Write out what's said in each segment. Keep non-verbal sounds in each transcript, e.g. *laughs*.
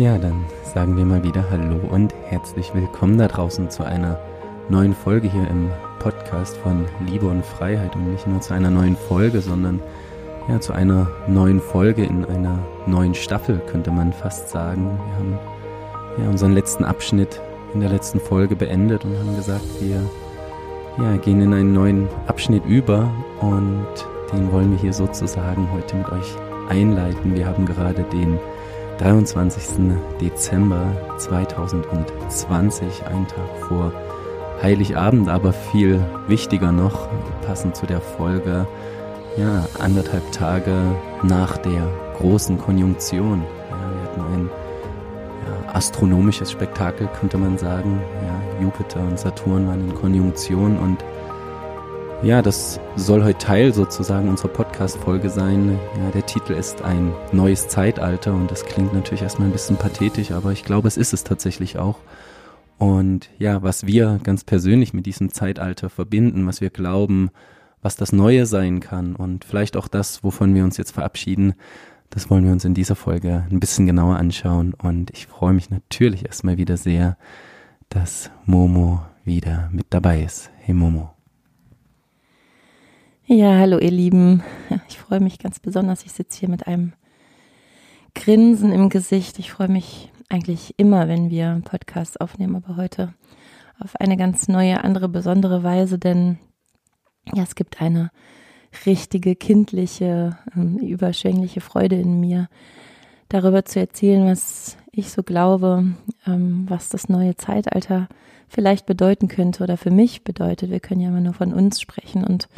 Ja, dann sagen wir mal wieder Hallo und herzlich willkommen da draußen zu einer neuen Folge hier im Podcast von Liebe und Freiheit und nicht nur zu einer neuen Folge, sondern ja zu einer neuen Folge in einer neuen Staffel, könnte man fast sagen. Wir haben ja unseren letzten Abschnitt in der letzten Folge beendet und haben gesagt, wir ja, gehen in einen neuen Abschnitt über und den wollen wir hier sozusagen heute mit euch einleiten. Wir haben gerade den 23. Dezember 2020, ein Tag vor Heiligabend, aber viel wichtiger noch, passend zu der Folge, ja, anderthalb Tage nach der großen Konjunktion. Ja, wir hatten ein ja, astronomisches Spektakel, könnte man sagen. Ja, Jupiter und Saturn waren in Konjunktion und ja, das soll heute Teil sozusagen unserer Podcast-Folge sein. Ja, der Titel ist ein neues Zeitalter und das klingt natürlich erstmal ein bisschen pathetisch, aber ich glaube, es ist es tatsächlich auch. Und ja, was wir ganz persönlich mit diesem Zeitalter verbinden, was wir glauben, was das Neue sein kann und vielleicht auch das, wovon wir uns jetzt verabschieden, das wollen wir uns in dieser Folge ein bisschen genauer anschauen. Und ich freue mich natürlich erstmal wieder sehr, dass Momo wieder mit dabei ist. Hey Momo. Ja, hallo ihr Lieben. *laughs* Ich freue mich ganz besonders. Ich sitze hier mit einem Grinsen im Gesicht. Ich freue mich eigentlich immer, wenn wir Podcasts aufnehmen, aber heute auf eine ganz neue, andere, besondere Weise, denn ja, es gibt eine richtige, kindliche, ähm, überschwängliche Freude in mir, darüber zu erzählen, was ich so glaube, ähm, was das neue Zeitalter vielleicht bedeuten könnte oder für mich bedeutet. Wir können ja immer nur von uns sprechen und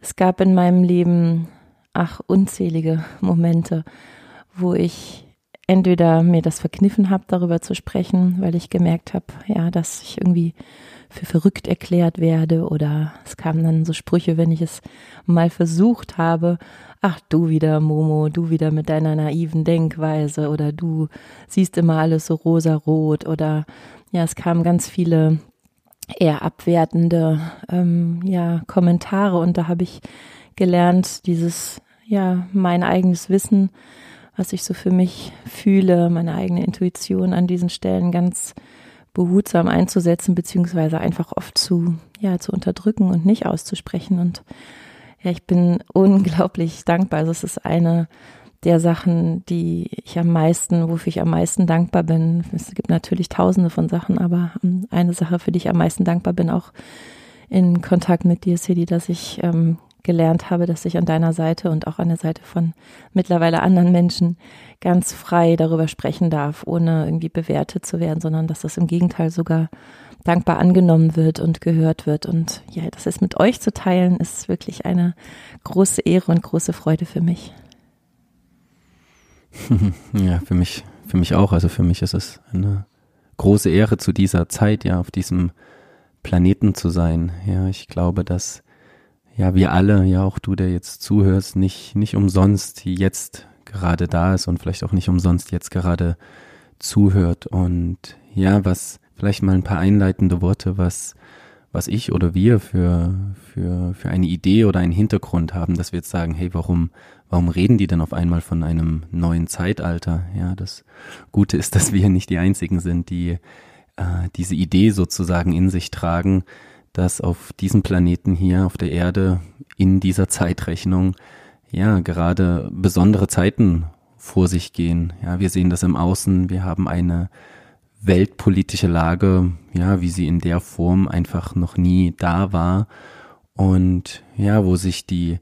es gab in meinem Leben, ach, unzählige Momente, wo ich entweder mir das verkniffen habe, darüber zu sprechen, weil ich gemerkt habe, ja, dass ich irgendwie für verrückt erklärt werde oder es kamen dann so Sprüche, wenn ich es mal versucht habe, ach du wieder Momo, du wieder mit deiner naiven Denkweise oder du siehst immer alles so rosa-rot oder ja, es kamen ganz viele eher abwertende ähm, ja, Kommentare und da habe ich gelernt, dieses, ja, mein eigenes Wissen, was ich so für mich fühle, meine eigene Intuition an diesen Stellen ganz behutsam einzusetzen, beziehungsweise einfach oft zu, ja, zu unterdrücken und nicht auszusprechen. Und ja, ich bin *laughs* unglaublich dankbar. Also es ist eine der Sachen, die ich am meisten, wofür ich am meisten dankbar bin. Es gibt natürlich tausende von Sachen, aber ähm, eine Sache, für die ich am meisten dankbar bin, auch in Kontakt mit dir, City, dass ich ähm, gelernt habe, dass ich an deiner Seite und auch an der Seite von mittlerweile anderen Menschen ganz frei darüber sprechen darf, ohne irgendwie bewertet zu werden, sondern dass das im Gegenteil sogar dankbar angenommen wird und gehört wird. Und ja, das ist mit euch zu teilen, ist wirklich eine große Ehre und große Freude für mich. *laughs* Ja, für mich, für mich auch. Also für mich ist es eine große Ehre zu dieser Zeit, ja, auf diesem Planeten zu sein. Ja, ich glaube, dass ja wir alle, ja auch du, der jetzt zuhörst, nicht, nicht umsonst jetzt gerade da ist und vielleicht auch nicht umsonst jetzt gerade zuhört. Und ja, was, vielleicht mal ein paar einleitende Worte, was, was ich oder wir für, für, für eine Idee oder einen Hintergrund haben, dass wir jetzt sagen, hey, warum, warum reden die denn auf einmal von einem neuen Zeitalter? Ja, das Gute ist, dass wir nicht die einzigen sind, die äh, diese Idee sozusagen in sich tragen, dass auf diesem Planeten hier, auf der Erde, in dieser Zeitrechnung, ja, gerade besondere Zeiten vor sich gehen. Ja, wir sehen das im Außen, wir haben eine weltpolitische Lage, ja, wie sie in der Form einfach noch nie da war und ja, wo sich die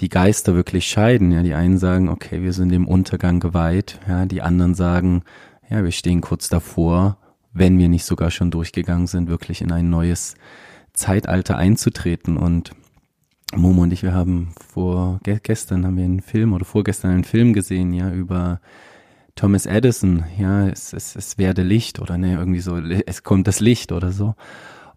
die Geister wirklich scheiden. Ja, die einen sagen, okay, wir sind dem Untergang geweiht. Ja, die anderen sagen, ja, wir stehen kurz davor, wenn wir nicht sogar schon durchgegangen sind, wirklich in ein neues Zeitalter einzutreten. Und Momo und ich, wir haben vor gestern haben wir einen Film oder vorgestern einen Film gesehen, ja, über Thomas Edison, ja, es, es, es werde Licht oder ne, irgendwie so, es kommt das Licht oder so.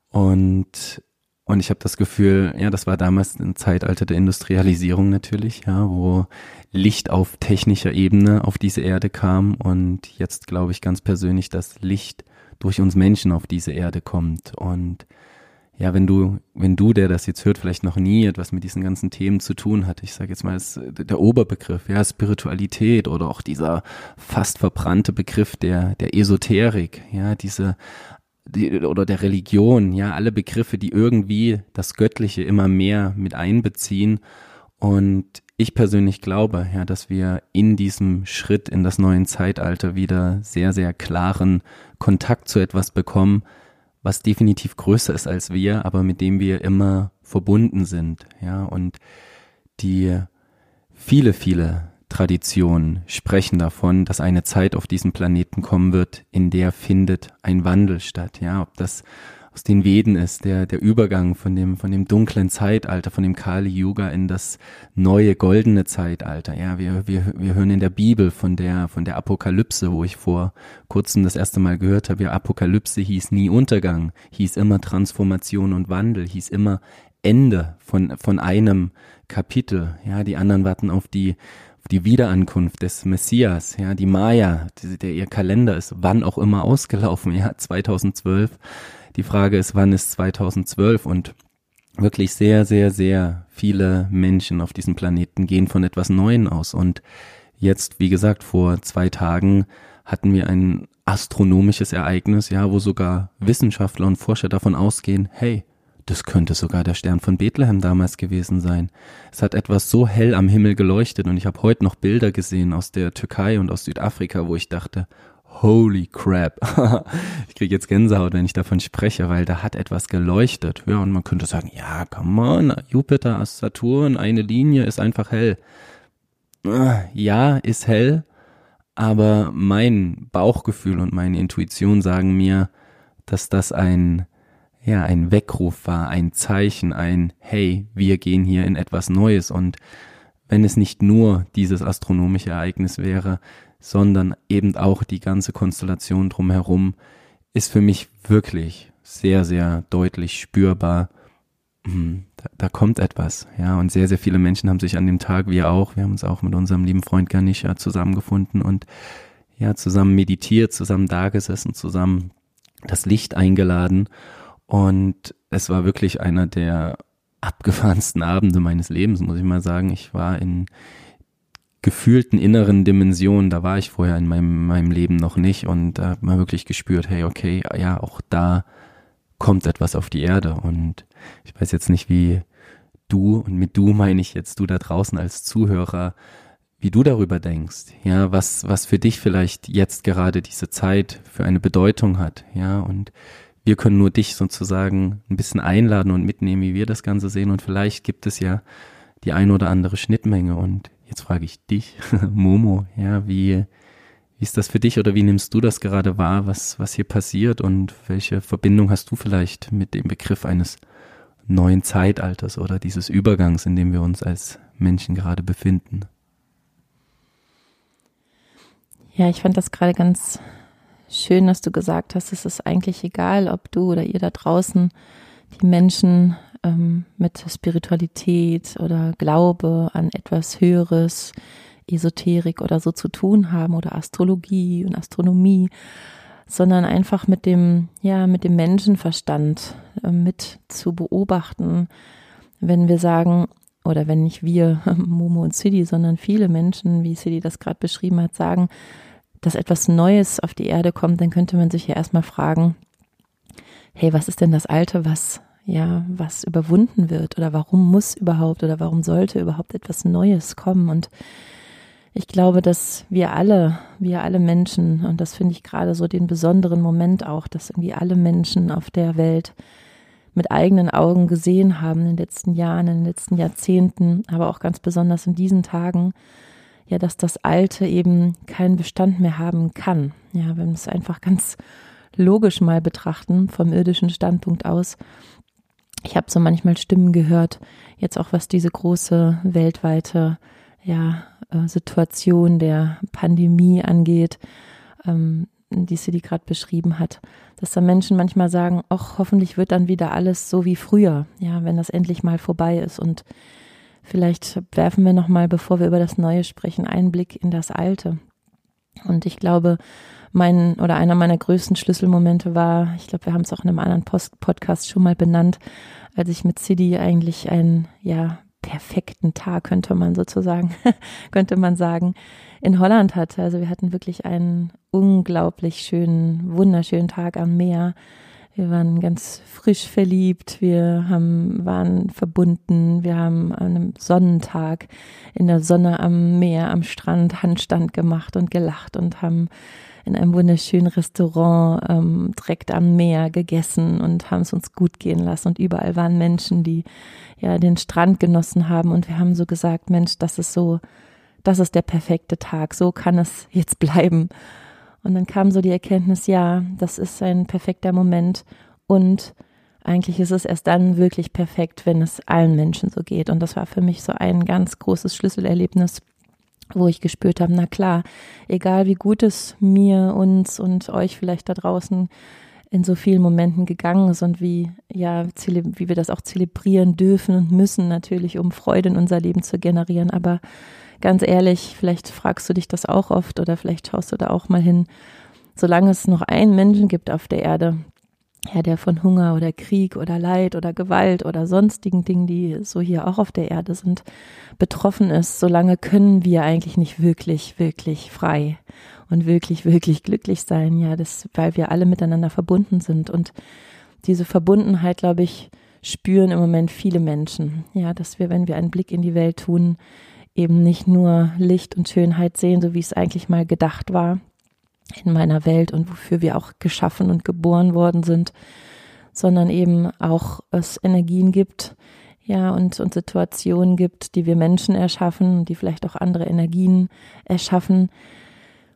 Und und ich habe das Gefühl, ja, das war damals ein Zeitalter der Industrialisierung natürlich, ja, wo Licht auf technischer Ebene auf diese Erde kam und jetzt glaube ich ganz persönlich, dass Licht durch uns Menschen auf diese Erde kommt und ja, wenn du, wenn du, der das jetzt hört, vielleicht noch nie etwas mit diesen ganzen Themen zu tun hat, ich sage jetzt mal, ist der Oberbegriff, ja, Spiritualität oder auch dieser fast verbrannte Begriff der, der Esoterik, ja, diese die, oder der Religion, ja, alle Begriffe, die irgendwie das Göttliche immer mehr mit einbeziehen. Und ich persönlich glaube, ja, dass wir in diesem Schritt in das neue Zeitalter wieder sehr, sehr klaren Kontakt zu etwas bekommen, was definitiv größer ist als wir, aber mit dem wir immer verbunden sind, ja, und die viele, viele Traditionen sprechen davon, dass eine Zeit auf diesem Planeten kommen wird, in der findet ein Wandel statt, ja, ob das aus den Veden ist, der, der Übergang von dem, von dem dunklen Zeitalter, von dem Kali Yuga in das neue goldene Zeitalter. Ja, wir, wir, wir hören in der Bibel von der, von der Apokalypse, wo ich vor kurzem das erste Mal gehört habe. Ja, Apokalypse hieß nie Untergang, hieß immer Transformation und Wandel, hieß immer Ende von, von einem Kapitel. Ja, die anderen warten auf die, die Wiederankunft des Messias. Ja, die Maya, der ihr Kalender ist wann auch immer ausgelaufen. Ja, 2012 die Frage ist, wann ist 2012 und wirklich sehr, sehr, sehr viele Menschen auf diesem Planeten gehen von etwas Neuem aus. Und jetzt, wie gesagt, vor zwei Tagen hatten wir ein astronomisches Ereignis, ja, wo sogar Wissenschaftler und Forscher davon ausgehen, hey, das könnte sogar der Stern von Bethlehem damals gewesen sein. Es hat etwas so hell am Himmel geleuchtet und ich habe heute noch Bilder gesehen aus der Türkei und aus Südafrika, wo ich dachte, holy crap. *laughs* ich kriege jetzt Gänsehaut, wenn ich davon spreche, weil da hat etwas geleuchtet. Ja, und man könnte sagen, ja, come on, Jupiter, Saturn, eine Linie ist einfach hell. Ja, ist hell, aber mein Bauchgefühl und meine Intuition sagen mir, dass das ein, ja, ein Weckruf war, ein Zeichen, ein, hey, wir gehen hier in etwas Neues und wenn es nicht nur dieses astronomische Ereignis wäre, sondern eben auch die ganze Konstellation drumherum ist für mich wirklich sehr, sehr deutlich spürbar. Hm, da, da, kommt etwas, ja, und sehr, sehr viele Menschen haben sich an dem Tag, wir auch, wir haben uns auch mit unserem lieben Freund Ganesha zusammengefunden und ja, zusammen meditiert, zusammen dagesessen, zusammen das Licht eingeladen und es war wirklich einer der abgefahrensten Abende meines Lebens, muss ich mal sagen. Ich war in, gefühlten inneren Dimension, da war ich vorher in meinem, meinem Leben noch nicht und da hat man wirklich gespürt, hey, okay, ja, auch da kommt etwas auf die Erde und ich weiß jetzt nicht, wie du, und mit du meine ich jetzt du da draußen als Zuhörer, wie du darüber denkst, ja, was, was für dich vielleicht jetzt gerade diese Zeit für eine Bedeutung hat, ja, und wir können nur dich sozusagen ein bisschen einladen und mitnehmen, wie wir das Ganze sehen. Und vielleicht gibt es ja die ein oder andere Schnittmenge. Und Jetzt frage ich dich, *laughs* Momo, ja, wie, wie ist das für dich oder wie nimmst du das gerade wahr, was, was hier passiert? Und welche Verbindung hast du vielleicht mit dem Begriff eines neuen Zeitalters oder dieses Übergangs, in dem wir uns als Menschen gerade befinden? Ja, ich fand das gerade ganz schön, dass du gesagt hast, es ist eigentlich egal, ob du oder ihr da draußen die Menschen ähm, mit Spiritualität oder Glaube an etwas Höheres, Esoterik oder so zu tun haben oder Astrologie und Astronomie, sondern einfach mit dem, ja, mit dem Menschenverstand äh, mit zu beobachten, wenn wir sagen, oder wenn nicht wir, *laughs* Momo und Sidi, sondern viele Menschen, wie Sidi das gerade beschrieben hat, sagen, dass etwas Neues auf die Erde kommt, dann könnte man sich ja erstmal fragen, hey, was ist denn das Alte, was ja, was überwunden wird oder warum muss überhaupt oder warum sollte überhaupt etwas Neues kommen. Und ich glaube, dass wir alle, wir alle Menschen, und das finde ich gerade so den besonderen Moment auch, dass irgendwie alle Menschen auf der Welt mit eigenen Augen gesehen haben in den letzten Jahren, in den letzten Jahrzehnten, aber auch ganz besonders in diesen Tagen, ja, dass das Alte eben keinen Bestand mehr haben kann. Ja, wenn wir es einfach ganz logisch mal betrachten, vom irdischen Standpunkt aus, ich habe so manchmal Stimmen gehört, jetzt auch was diese große weltweite ja, äh, Situation der Pandemie angeht, ähm, die sie die gerade beschrieben hat, dass da Menschen manchmal sagen, ach, hoffentlich wird dann wieder alles so wie früher, ja, wenn das endlich mal vorbei ist und vielleicht werfen wir noch mal, bevor wir über das Neue sprechen, einen Blick in das Alte. Und ich glaube, mein oder einer meiner größten Schlüsselmomente war, ich glaube, wir haben es auch in einem anderen Post Podcast schon mal benannt, als ich mit Sidi eigentlich einen, ja, perfekten Tag, könnte man sozusagen, *laughs* könnte man sagen, in Holland hatte. Also wir hatten wirklich einen unglaublich schönen, wunderschönen Tag am Meer. Wir waren ganz frisch verliebt, wir haben, waren verbunden, wir haben an einem Sonnentag in der Sonne am Meer, am Strand Handstand gemacht und gelacht und haben in einem wunderschönen Restaurant ähm, direkt am Meer gegessen und haben es uns gut gehen lassen. Und überall waren Menschen, die ja den Strand genossen haben. Und wir haben so gesagt, Mensch, das ist so, das ist der perfekte Tag. So kann es jetzt bleiben. Und dann kam so die Erkenntnis, ja, das ist ein perfekter Moment. Und eigentlich ist es erst dann wirklich perfekt, wenn es allen Menschen so geht. Und das war für mich so ein ganz großes Schlüsselerlebnis, wo ich gespürt habe, na klar, egal wie gut es mir, uns und euch vielleicht da draußen in so vielen Momenten gegangen ist und wie, ja, wie wir das auch zelebrieren dürfen und müssen natürlich, um Freude in unser Leben zu generieren. Aber ganz ehrlich, vielleicht fragst du dich das auch oft oder vielleicht schaust du da auch mal hin. Solange es noch einen Menschen gibt auf der Erde, ja, der von Hunger oder Krieg oder Leid oder Gewalt oder sonstigen Dingen, die so hier auch auf der Erde sind, betroffen ist, solange können wir eigentlich nicht wirklich, wirklich frei und wirklich, wirklich glücklich sein, ja, das, weil wir alle miteinander verbunden sind und diese Verbundenheit, glaube ich, spüren im Moment viele Menschen, ja, dass wir, wenn wir einen Blick in die Welt tun, eben nicht nur Licht und Schönheit sehen, so wie es eigentlich mal gedacht war, in meiner Welt und wofür wir auch geschaffen und geboren worden sind, sondern eben auch es Energien gibt, ja, und, und Situationen gibt, die wir Menschen erschaffen, die vielleicht auch andere Energien erschaffen,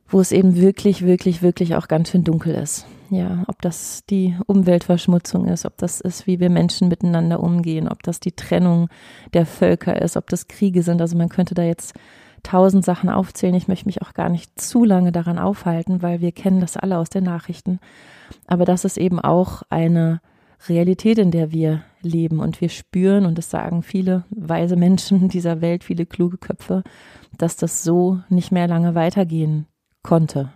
wo es eben wirklich, wirklich, wirklich auch ganz schön dunkel ist. Ja, ob das die Umweltverschmutzung ist, ob das ist, wie wir Menschen miteinander umgehen, ob das die Trennung der Völker ist, ob das Kriege sind. Also man könnte da jetzt tausend Sachen aufzählen. Ich möchte mich auch gar nicht zu lange daran aufhalten, weil wir kennen das alle aus den Nachrichten. Aber das ist eben auch eine Realität, in der wir leben und wir spüren, und das sagen viele weise Menschen *laughs* dieser Welt, viele kluge Köpfe, dass das so nicht mehr lange weitergehen konnte.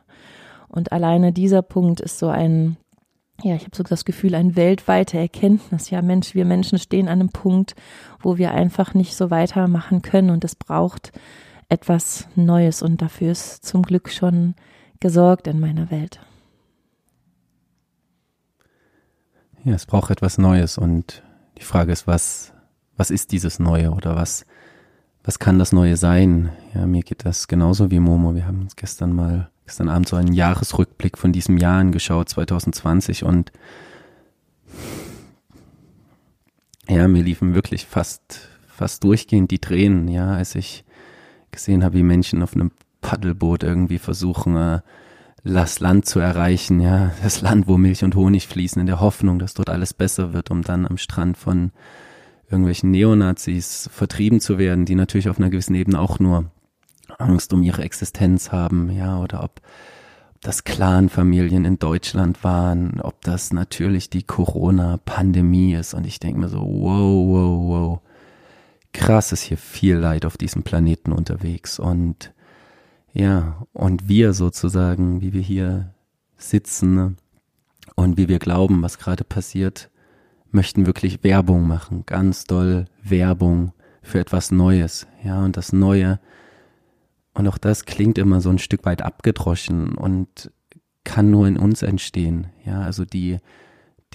Und alleine dieser Punkt ist so ein, ja, ich habe so das Gefühl, ein weltweite Erkenntnis. Ja, Mensch, wir Menschen stehen an einem Punkt, wo wir einfach nicht so weitermachen können und es braucht etwas Neues und dafür ist zum Glück schon gesorgt in meiner Welt. Ja, es braucht etwas Neues und die Frage ist, was, was ist dieses Neue oder was, was kann das Neue sein? Ja, mir geht das genauso wie Momo. Wir haben uns gestern mal, gestern Abend so einen Jahresrückblick von diesem Jahr angeschaut, 2020 und ja, mir liefen wirklich fast, fast durchgehend die Tränen, ja, als ich gesehen habe, wie Menschen auf einem Paddelboot irgendwie versuchen, äh, das Land zu erreichen, ja, das Land, wo Milch und Honig fließen, in der Hoffnung, dass dort alles besser wird, um dann am Strand von irgendwelchen Neonazis vertrieben zu werden, die natürlich auf einer gewissen Ebene auch nur Angst um ihre Existenz haben, ja, oder ob das Clanfamilien in Deutschland waren, ob das natürlich die Corona-Pandemie ist. Und ich denke mir so, wow, wow, wow. Krass ist hier viel Leid auf diesem Planeten unterwegs. Und ja, und wir sozusagen, wie wir hier sitzen ne, und wie wir glauben, was gerade passiert, möchten wirklich Werbung machen, ganz doll Werbung für etwas Neues, ja, und das Neue, und auch das klingt immer so ein Stück weit abgedroschen und kann nur in uns entstehen, ja, also die,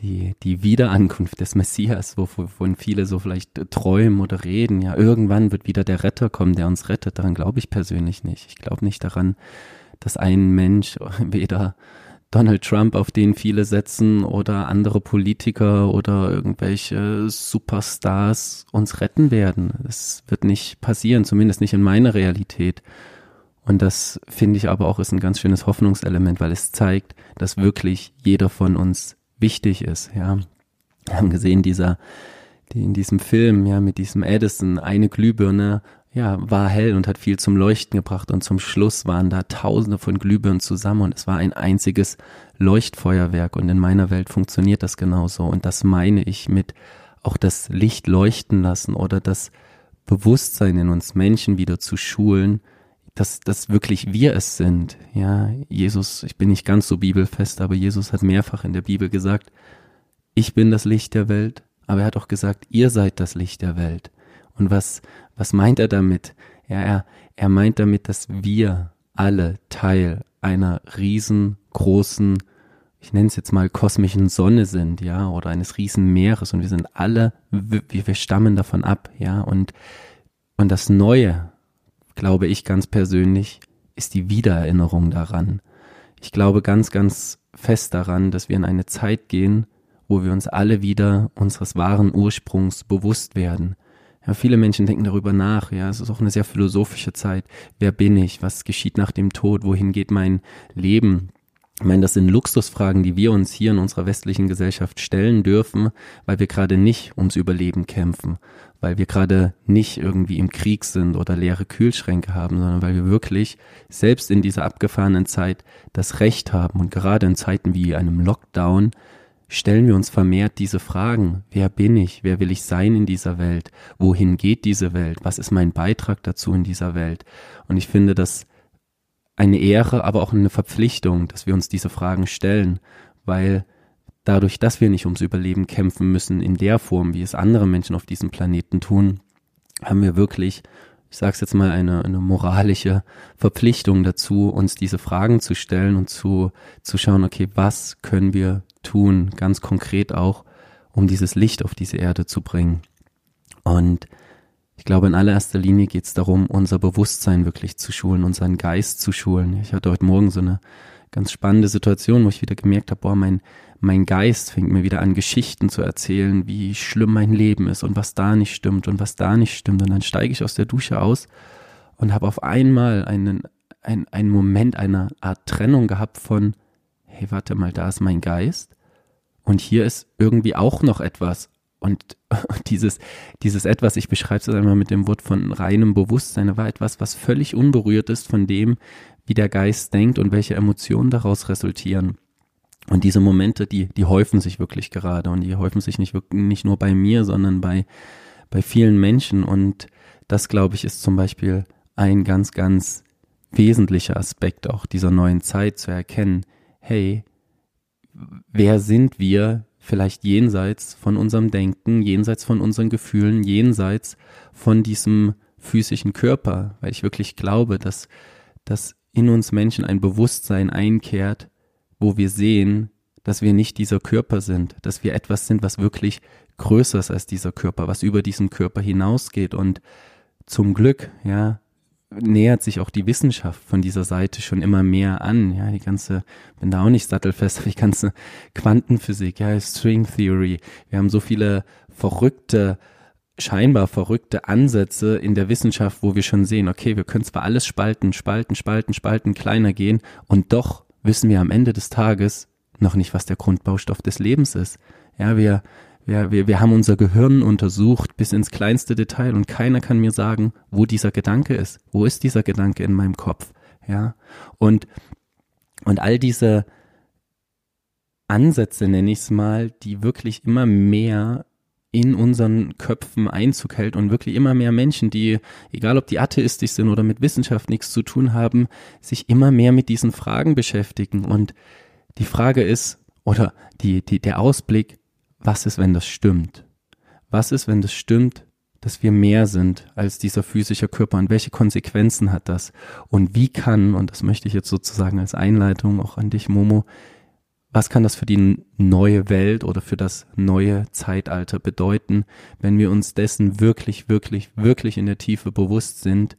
die, die Wiederankunft des Messias, wovon viele so vielleicht träumen oder reden. Ja, irgendwann wird wieder der Retter kommen, der uns rettet. Daran glaube ich persönlich nicht. Ich glaube nicht daran, dass ein Mensch, *laughs* weder Donald Trump, auf den viele setzen, oder andere Politiker oder irgendwelche Superstars uns retten werden. Es wird nicht passieren, zumindest nicht in meiner Realität. Und das finde ich aber auch ist ein ganz schönes Hoffnungselement, weil es zeigt, dass wirklich jeder von uns wichtig ist, ja. Wir haben gesehen, dieser, die in diesem Film, ja, mit diesem Edison, eine Glühbirne, ja, war hell und hat viel zum Leuchten gebracht und zum Schluss waren da tausende von Glühbirnen zusammen und es war ein einziges Leuchtfeuerwerk und in meiner Welt funktioniert das genauso und das meine ich mit auch das Licht leuchten lassen oder das Bewusstsein in uns Menschen wieder zu schulen, dass, dass wirklich wir es sind. Ja, Jesus, ich bin nicht ganz so bibelfest, aber Jesus hat mehrfach in der Bibel gesagt, ich bin das Licht der Welt, aber er hat auch gesagt, ihr seid das Licht der Welt. Und was, was meint er damit? Ja, er, er meint damit, dass wir alle Teil einer riesengroßen, ich nenne es jetzt mal kosmischen Sonne sind, ja, oder eines riesen Meeres und wir sind alle, wir, wir stammen davon ab, ja, und, und das Neue, glaube ich ganz persönlich, ist die Wiedererinnerung daran. Ich glaube ganz, ganz fest daran, dass wir in eine Zeit gehen, wo wir uns alle wieder unseres wahren Ursprungs bewusst werden. Ja, viele Menschen denken darüber nach. Ja, es ist auch eine sehr philosophische Zeit. Wer bin ich? Was geschieht nach dem Tod? Wohin geht mein Leben? Ich meine, das sind Luxusfragen, die wir uns hier in unserer westlichen Gesellschaft stellen dürfen, weil wir gerade nicht ums Überleben kämpfen, weil wir gerade nicht irgendwie im Krieg sind oder leere Kühlschränke haben, sondern weil wir wirklich selbst in dieser abgefahrenen Zeit das Recht haben und gerade in Zeiten wie einem Lockdown stellen wir uns vermehrt diese Fragen. Wer bin ich? Wer will ich sein in dieser Welt? Wohin geht diese Welt? Was ist mein Beitrag dazu in dieser Welt? Und ich finde das eine Ehre, aber auch eine Verpflichtung, dass wir uns diese Fragen stellen, weil dadurch, dass wir nicht ums Überleben kämpfen müssen in der Form, wie es andere Menschen auf diesem Planeten tun, haben wir wirklich, ich sage es jetzt mal, eine, eine moralische Verpflichtung dazu, uns diese Fragen zu stellen und zu, zu schauen, okay, was können wir tun, ganz konkret auch, um dieses Licht auf diese Erde zu bringen. Und ich glaube, in allererster Linie geht es darum, unser Bewusstsein wirklich zu schulen, unseren Geist zu schulen. Ich hatte heute Morgen so eine ganz spannende Situation, wo ich wieder gemerkt habe, boah, mein, mein Geist fängt mir wieder an, Geschichten zu erzählen, wie schlimm mein Leben ist und was da nicht stimmt und was da nicht stimmt. Und dann steige ich aus der Dusche aus und habe auf einmal einen, ein, einen Moment einer Art Trennung gehabt von, hey, warte mal, da ist mein Geist und hier ist irgendwie auch noch etwas. Und *laughs* dieses, dieses etwas, ich beschreibe es einmal mit dem Wort von reinem Bewusstsein, war etwas, was völlig unberührt ist von dem, wie der Geist denkt und welche Emotionen daraus resultieren. Und diese Momente, die, die häufen sich wirklich gerade und die häufen sich nicht nicht nur bei mir, sondern bei, bei vielen Menschen. Und das, glaube ich, ist zum Beispiel ein ganz, ganz wesentlicher Aspekt auch dieser neuen Zeit zu erkennen. Hey, wer sind wir vielleicht jenseits von unserem Denken, jenseits von unseren Gefühlen, jenseits von diesem physischen Körper, weil ich wirklich glaube, dass, dass in uns Menschen ein Bewusstsein einkehrt, wo wir sehen, dass wir nicht dieser Körper sind, dass wir etwas sind, was wirklich größer ist als dieser Körper, was über diesen Körper hinausgeht. Und zum Glück, ja, nähert sich auch die Wissenschaft von dieser Seite schon immer mehr an. Ja, die ganze, bin da auch nicht sattelfest, *laughs* aber die ganze Quantenphysik, ja, String Theory. Wir haben so viele verrückte, scheinbar verrückte Ansätze in der Wissenschaft, wo wir schon sehen, okay, wir können zwar alles spalten, spalten, spalten, spalten, kleiner gehen und doch wissen wir am Ende des Tages noch nicht, was der Grundbaustoff des Lebens ist. Ja, wir, wir, wir, wir haben unser Gehirn untersucht bis ins kleinste Detail und keiner kann mir sagen, wo dieser Gedanke ist. Wo ist dieser Gedanke in meinem Kopf? Ja. Und, und all diese Ansätze, nenne ich es mal, die wirklich immer mehr in unseren Köpfen Einzug hält und wirklich immer mehr Menschen, die, egal ob die atheistisch sind oder mit Wissenschaft nichts zu tun haben, sich immer mehr mit diesen Fragen beschäftigen. Und die Frage ist, oder die, die, der Ausblick, was ist, wenn das stimmt? Was ist, wenn das stimmt, dass wir mehr sind als dieser physische Körper und welche Konsequenzen hat das? Und wie kann, und das möchte ich jetzt sozusagen als Einleitung auch an dich, Momo, was kann das für die neue Welt oder für das neue Zeitalter bedeuten, wenn wir uns dessen wirklich, wirklich, wirklich in der Tiefe bewusst sind,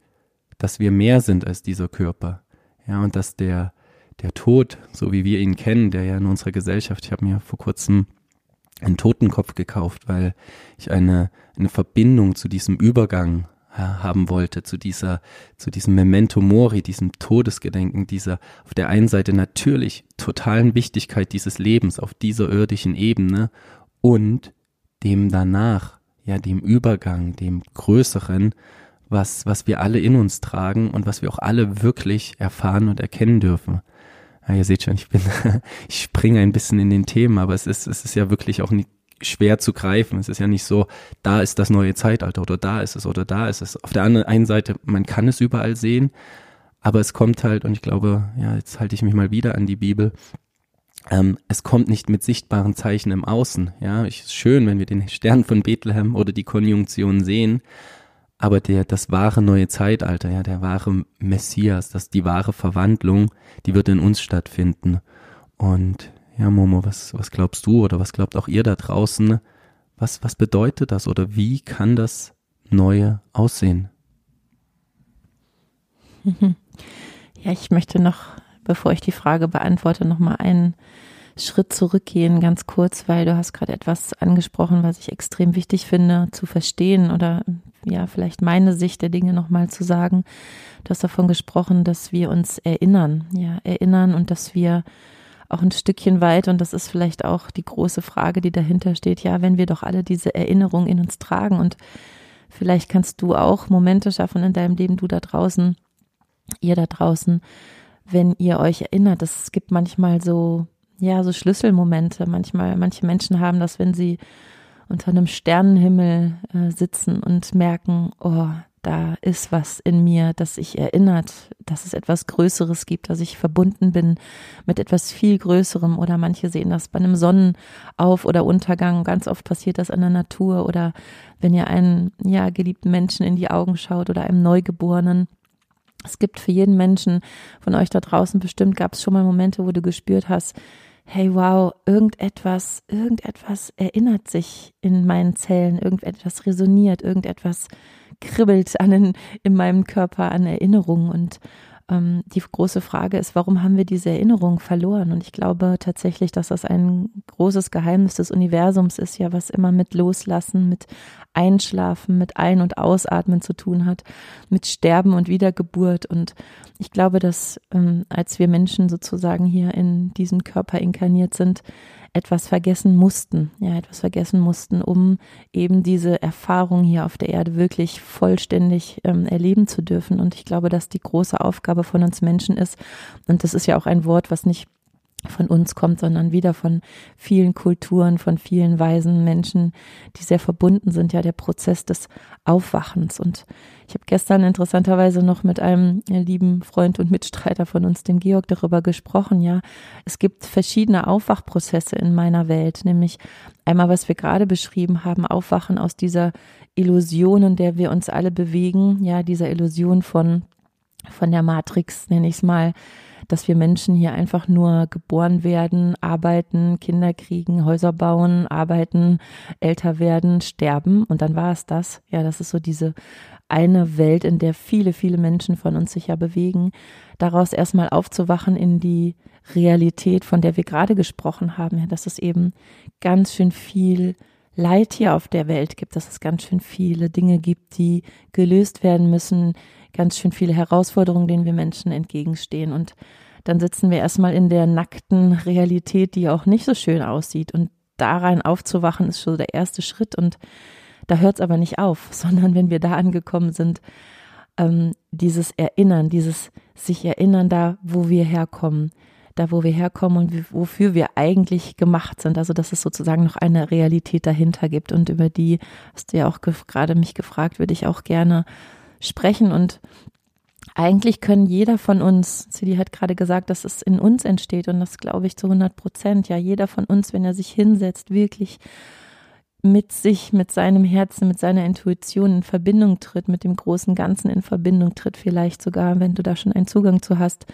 dass wir mehr sind als dieser Körper? Ja, und dass der, der Tod, so wie wir ihn kennen, der ja in unserer Gesellschaft, ich habe mir vor kurzem einen Totenkopf gekauft, weil ich eine, eine Verbindung zu diesem Übergang haben wollte, zu dieser, zu diesem Memento Mori, diesem Todesgedenken, dieser auf der einen Seite natürlich totalen Wichtigkeit dieses Lebens auf dieser irdischen Ebene und dem danach, ja, dem Übergang, dem Größeren, was, was wir alle in uns tragen und was wir auch alle wirklich erfahren und erkennen dürfen. Ja, ihr seht schon, ich bin, *laughs* ich springe ein bisschen in den Themen, aber es ist, es ist ja wirklich auch nicht schwer zu greifen. Es ist ja nicht so, da ist das neue Zeitalter oder da ist es oder da ist es. Auf der anderen Seite, man kann es überall sehen, Aber es kommt halt, und ich glaube, ja, jetzt halte ich mich mal wieder an die Bibel, ähm, es kommt nicht mit sichtbaren Zeichen im Außen. Ja, es ist schön, wenn wir den Stern von Bethlehem oder die Konjunktion sehen, aber der, das wahre neue Zeitalter, ja, der wahre Messias, das, die wahre Verwandlung, die wird in uns stattfinden. Und ja, Momo, was, was glaubst du oder was glaubt auch ihr da draußen? Was, was bedeutet das oder wie kann das Neue aussehen? *laughs* Ja, ich möchte noch, bevor ich die Frage beantworte, noch mal einen Schritt zurückgehen, ganz kurz, weil du hast gerade etwas angesprochen, was ich extrem wichtig finde zu verstehen oder ja, vielleicht meine Sicht der Dinge noch mal zu sagen. Du hast davon gesprochen, dass wir uns erinnern, ja, erinnern und dass wir auch ein Stückchen weit, und das ist vielleicht auch die große Frage, die dahinter steht, ja, wenn wir doch alle diese Erinnerung in uns tragen und vielleicht kannst du auch Momente schaffen in deinem Leben, du da draußen, ihr da draußen, wenn ihr euch erinnert. Es gibt manchmal so, ja, so Schlüsselmomente. Manchmal, manche Menschen haben das, wenn sie unter einem Sternenhimmel äh, sitzen und merken, oh, da ist was in mir, das sich erinnert, dass es etwas Größeres gibt, dass ich verbunden bin mit etwas viel Größerem. Oder manche sehen das bei einem Sonnenauf- oder Untergang. Ganz oft passiert das an der Natur oder wenn ihr einen ja geliebten Menschen in die Augen schaut oder einem Neugeborenen. Es gibt für jeden Menschen von euch da draußen bestimmt gab es schon mal Momente, wo du gespürt hast, hey wow, irgendetwas, irgendetwas erinnert sich in meinen Zellen, irgendetwas resoniert, irgendetwas kribbelt an in, in meinem Körper an Erinnerungen. Und ähm, die große Frage ist, warum haben wir diese Erinnerung verloren? Und ich glaube tatsächlich, dass das ein großes Geheimnis des Universums ist, ja, was immer mit Loslassen, mit Einschlafen, mit Ein- und Ausatmen zu tun hat, mit Sterben und Wiedergeburt. Und ich glaube, dass ähm, als wir Menschen sozusagen hier in diesem Körper inkarniert sind, etwas vergessen mussten, ja, etwas vergessen mussten, um eben diese Erfahrung hier auf der Erde wirklich vollständig ähm, erleben zu dürfen. Und ich glaube, dass die große Aufgabe von uns Menschen ist, und das ist ja auch ein Wort, was nicht von uns kommt, sondern wieder von vielen Kulturen, von vielen weisen Menschen, die sehr verbunden sind, ja, der Prozess des Aufwachens. Und ich habe gestern interessanterweise noch mit einem lieben Freund und Mitstreiter von uns, dem Georg, darüber gesprochen, ja. Es gibt verschiedene Aufwachprozesse in meiner Welt, nämlich einmal, was wir gerade beschrieben haben, Aufwachen aus dieser Illusion, in der wir uns alle bewegen, ja, dieser Illusion von, von der Matrix, nenne ich es mal, dass wir Menschen hier einfach nur geboren werden, arbeiten, Kinder kriegen, Häuser bauen, arbeiten, älter werden, sterben. Und dann war es das. Ja, das ist so diese eine Welt, in der viele, viele Menschen von uns sich ja bewegen, daraus erstmal aufzuwachen in die Realität, von der wir gerade gesprochen haben, ja, dass es eben ganz schön viel Leid hier auf der Welt gibt, dass es ganz schön viele Dinge gibt, die gelöst werden müssen, ganz schön viele Herausforderungen, denen wir Menschen entgegenstehen. Und dann sitzen wir erstmal in der nackten Realität, die auch nicht so schön aussieht. Und da rein aufzuwachen, ist schon der erste Schritt. Und da hört es aber nicht auf, *laughs* sondern wenn wir da angekommen sind, ähm, dieses Erinnern, dieses sich erinnern da, wo wir herkommen, da wo wir herkommen und wofür wir eigentlich gemacht sind. Also dass es sozusagen noch eine Realität dahinter gibt und über die hast du ja auch gerade mich gefragt, würde ich auch gerne sprechen und eigentlich können jeder von uns, Cidi hat gerade gesagt, dass es in uns entsteht und das glaube ich zu 100 Prozent. Ja, jeder von uns, wenn er sich hinsetzt, wirklich mit sich, mit seinem Herzen, mit seiner Intuition in Verbindung tritt, mit dem großen Ganzen in Verbindung tritt, vielleicht sogar, wenn du da schon einen Zugang zu hast,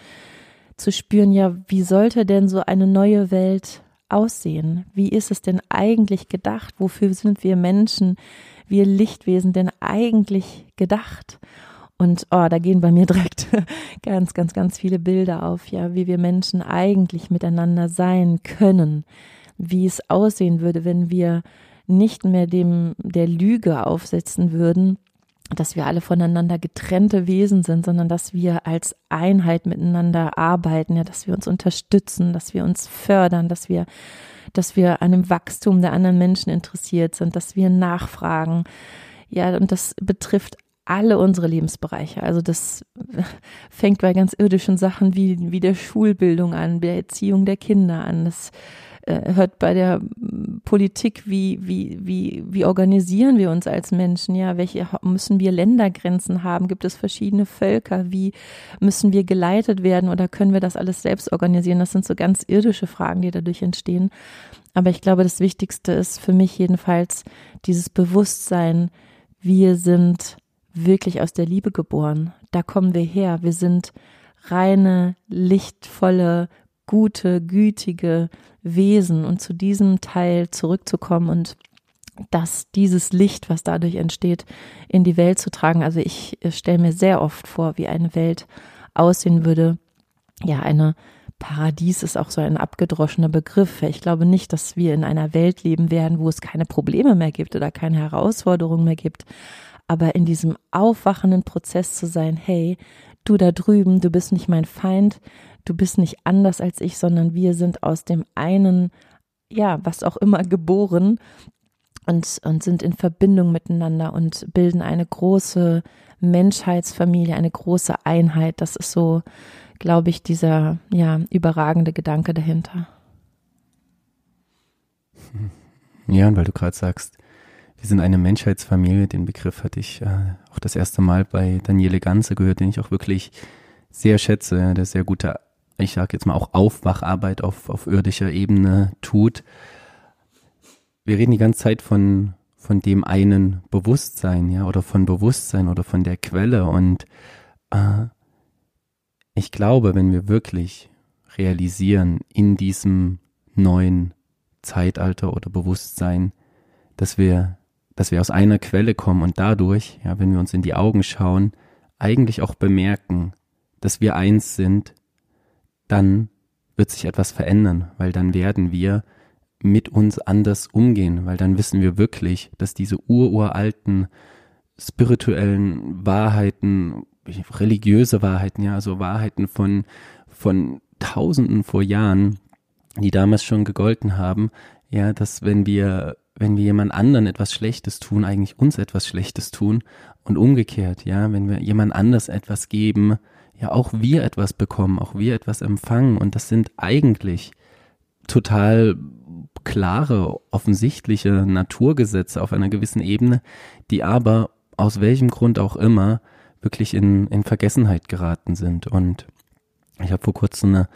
zu spüren, ja, wie sollte denn so eine neue Welt aussehen? Wie ist es denn eigentlich gedacht? Wofür sind wir Menschen? wir Lichtwesen denn eigentlich gedacht? Und oh, da gehen bei mir direkt *laughs* ganz, ganz, ganz viele Bilder auf, ja, wie wir Menschen eigentlich miteinander sein können, wie es aussehen würde, wenn wir nicht mehr dem der Lüge aufsetzen würden, dass wir alle voneinander getrennte Wesen sind, sondern dass wir als Einheit miteinander arbeiten, ja, dass wir uns unterstützen, dass wir uns fördern, dass wir dass wir an dem Wachstum der anderen Menschen interessiert sind, dass wir nachfragen. Ja, und das betrifft alle unsere Lebensbereiche. Also das *laughs* fängt bei ganz irdischen Sachen wie, wie der Schulbildung an, der Erziehung der Kinder an. Das äh, hört bei der Politik, wie, wie, wie, wie organisieren wir uns als Menschen? Ja, welche müssen wir Ländergrenzen haben? Gibt es verschiedene Völker? Wie müssen wir geleitet werden oder können wir das alles selbst organisieren? Das sind so ganz irdische Fragen, die dadurch entstehen. Aber ich glaube, das Wichtigste ist für mich jedenfalls dieses Bewusstsein, wir sind wirklich aus der Liebe geboren. Da kommen wir her. Wir sind reine, lichtvolle, gute, gütige Wesen und zu diesem Teil zurückzukommen und dass dieses Licht, was dadurch entsteht, in die Welt zu tragen. Also ich stelle mir sehr oft vor, wie eine Welt aussehen würde. Ja, eine Paradies ist auch so ein abgedroschener Begriff. Ich glaube nicht, dass wir in einer Welt leben werden, wo es keine Probleme mehr gibt oder keine Herausforderungen mehr gibt. Aber in diesem aufwachenden Prozess zu sein, hey, du da drüben, du bist nicht mein Feind, du bist nicht anders als ich, sondern wir sind aus dem einen, ja, was auch immer geboren und, und sind in Verbindung miteinander und bilden eine große Menschheitsfamilie, eine große Einheit. Das ist so, glaube ich, dieser, ja, überragende Gedanke dahinter. *laughs* Ja, und weil du gerade sagst, wir sind eine Menschheitsfamilie. Den Begriff hatte ich äh, auch das erste Mal bei Daniele Ganze gehört, den ich auch wirklich sehr schätze, der sehr gute, ich sage jetzt mal auch Aufwacharbeit auf, auf irdischer Ebene tut. Wir reden die ganze Zeit von, von dem einen Bewusstsein, ja, oder von Bewusstsein oder von der Quelle. Und äh, ich glaube, wenn wir wirklich realisieren in diesem neuen Zeitalter oder Bewusstsein, dass wir dass wir aus einer Quelle kommen und dadurch, ja, wenn wir uns in die Augen schauen, eigentlich auch bemerken, dass wir eins sind, dann wird sich etwas verändern, weil dann werden wir mit uns anders umgehen, weil dann wissen wir wirklich, dass diese ururalten spirituellen Wahrheiten, religiöse Wahrheiten, ja, also Wahrheiten von, von Tausenden vor Jahren, die damals schon gegolten haben, ja, dass wenn wir wenn wir jemand anderen etwas Schlechtes tun, eigentlich uns etwas Schlechtes tun und umgekehrt, ja, wenn wir jemand anders etwas geben, ja, auch wir etwas bekommen, auch wir etwas empfangen und das sind eigentlich total klare, offensichtliche Naturgesetze auf einer gewissen Ebene, die aber aus welchem Grund auch immer wirklich in, in Vergessenheit geraten sind. Und ich habe vor kurzem eine,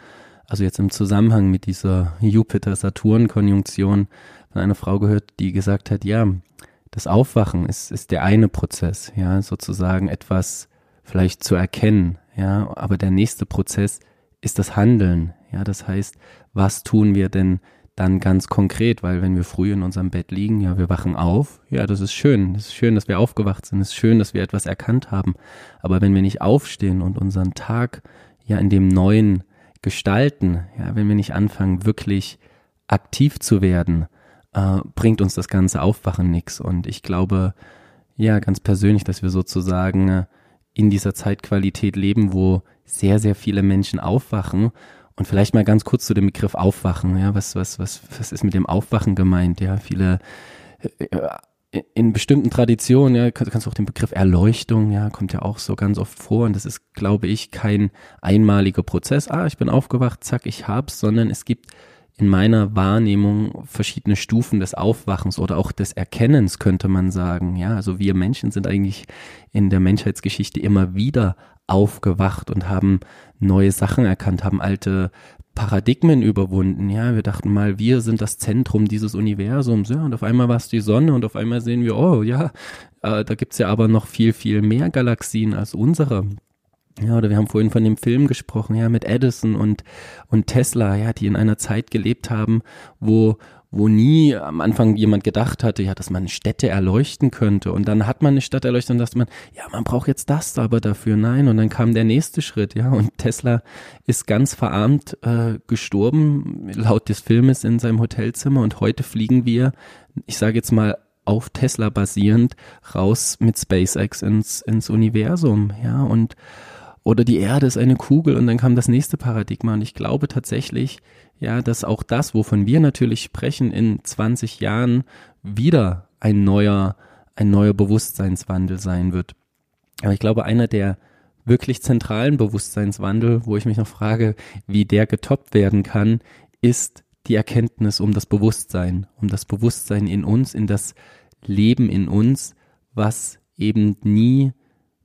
also jetzt im Zusammenhang mit dieser Jupiter-Saturn-Konjunktion von einer Frau gehört, die gesagt hat, ja, das Aufwachen ist, ist der eine Prozess, ja, sozusagen etwas vielleicht zu erkennen, ja, aber der nächste Prozess ist das Handeln, ja, das heißt, was tun wir denn dann ganz konkret, weil wenn wir früh in unserem Bett liegen, ja, wir wachen auf, ja, das ist schön, das ist schön, dass wir aufgewacht sind, es ist schön, dass wir etwas erkannt haben, aber wenn wir nicht aufstehen und unseren Tag ja in dem neuen gestalten, ja, wenn wir nicht anfangen, wirklich aktiv zu werden, äh, bringt uns das ganze Aufwachen nichts. Und ich glaube, ja, ganz persönlich, dass wir sozusagen äh, in dieser Zeitqualität leben, wo sehr, sehr viele Menschen aufwachen. Und vielleicht mal ganz kurz zu dem Begriff Aufwachen. Ja, was, was, was, was ist mit dem Aufwachen gemeint? Ja, viele äh, äh, in bestimmten Traditionen, ja, kannst du auch den Begriff Erleuchtung, ja, kommt ja auch so ganz oft vor. Und das ist, glaube ich, kein einmaliger Prozess. Ah, ich bin aufgewacht, zack, ich hab's, sondern es gibt in meiner Wahrnehmung verschiedene Stufen des Aufwachens oder auch des Erkennens, könnte man sagen. Ja, also wir Menschen sind eigentlich in der Menschheitsgeschichte immer wieder aufgewacht und haben neue Sachen erkannt, haben alte Paradigmen überwunden. Ja, wir dachten mal, wir sind das Zentrum dieses Universums. Ja, und auf einmal war es die Sonne und auf einmal sehen wir, oh ja, äh, da gibt's ja aber noch viel, viel mehr Galaxien als unsere. Ja, oder wir haben vorhin von dem Film gesprochen, ja, mit Edison und, und Tesla, ja, die in einer Zeit gelebt haben, wo, wo nie am Anfang jemand gedacht hatte, ja, dass man Städte erleuchten könnte. Und dann hat man eine Stadt erleuchtet und dachte man, ja, man braucht jetzt das aber dafür. Nein. Und dann kam der nächste Schritt, ja. Und Tesla ist ganz verarmt äh, gestorben, laut des Filmes in seinem Hotelzimmer. Und heute fliegen wir, ich sage jetzt mal, auf Tesla basierend raus mit SpaceX ins, ins Universum, ja. Und oder die Erde ist eine Kugel und dann kam das nächste Paradigma. Und ich glaube tatsächlich, ja, dass auch das, wovon wir natürlich sprechen, in 20 Jahren wieder ein neuer, ein neuer Bewusstseinswandel sein wird. Aber ich glaube, einer der wirklich zentralen Bewusstseinswandel, wo ich mich noch frage, wie der getoppt werden kann, ist die Erkenntnis um das Bewusstsein, um das Bewusstsein in uns, in das Leben in uns, was eben nie,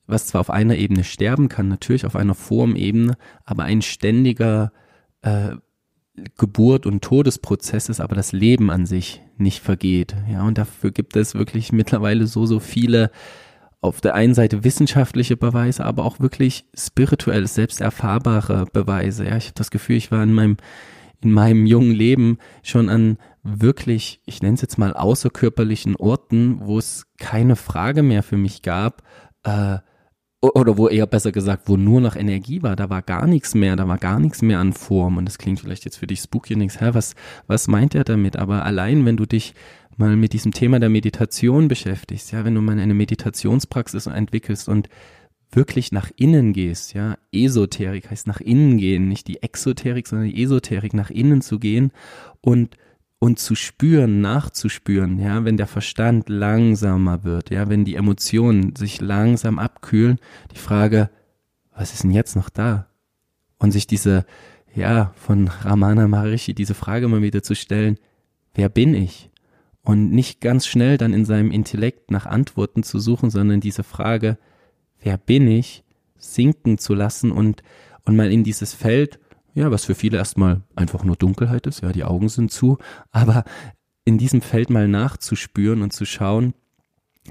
was zwar auf einer Ebene sterben kann, natürlich auf einer Formebene, aber ein ständiger äh, Geburt und Todesprozess ist, aber das Leben an sich nicht vergeht. Ja, und dafür gibt es wirklich mittlerweile so, so viele auf der einen Seite wissenschaftliche Beweise, aber auch wirklich spirituell, selbst erfahrbare Beweise. Ja, ich habe das Gefühl, ich war in meinem in meinem jungen Leben schon an wirklich, ich nenne es jetzt mal außerkörperlichen Orten, wo es keine Frage mehr für mich gab, äh, oder wo eher besser gesagt, wo nur noch Energie war, da war gar nichts mehr, da war gar nichts mehr an Form. Und das klingt vielleicht jetzt für dich spooky und denkst, hä, was, was meint er damit? Aber allein, wenn du dich mal mit diesem Thema der Meditation beschäftigst, ja, wenn du mal eine Meditationspraxis entwickelst und wirklich nach innen gehst, ja, Esoterik heißt nach innen gehen, nicht die Exoterik, sondern die Esoterik, nach innen zu gehen und und zu spüren, nachzuspüren, ja, wenn der Verstand langsamer wird, ja, wenn die Emotionen sich langsam abkühlen, die Frage, was ist denn jetzt noch da? Und sich diese, ja, von Ramana Maharishi diese Frage mal wieder zu stellen, wer bin ich? Und nicht ganz schnell dann in seinem Intellekt nach Antworten zu suchen, sondern diese Frage, wer bin ich, sinken zu lassen und, und mal in dieses Feld, ja, was für viele erstmal einfach nur Dunkelheit ist, ja, die Augen sind zu, aber in diesem Feld mal nachzuspüren und zu schauen,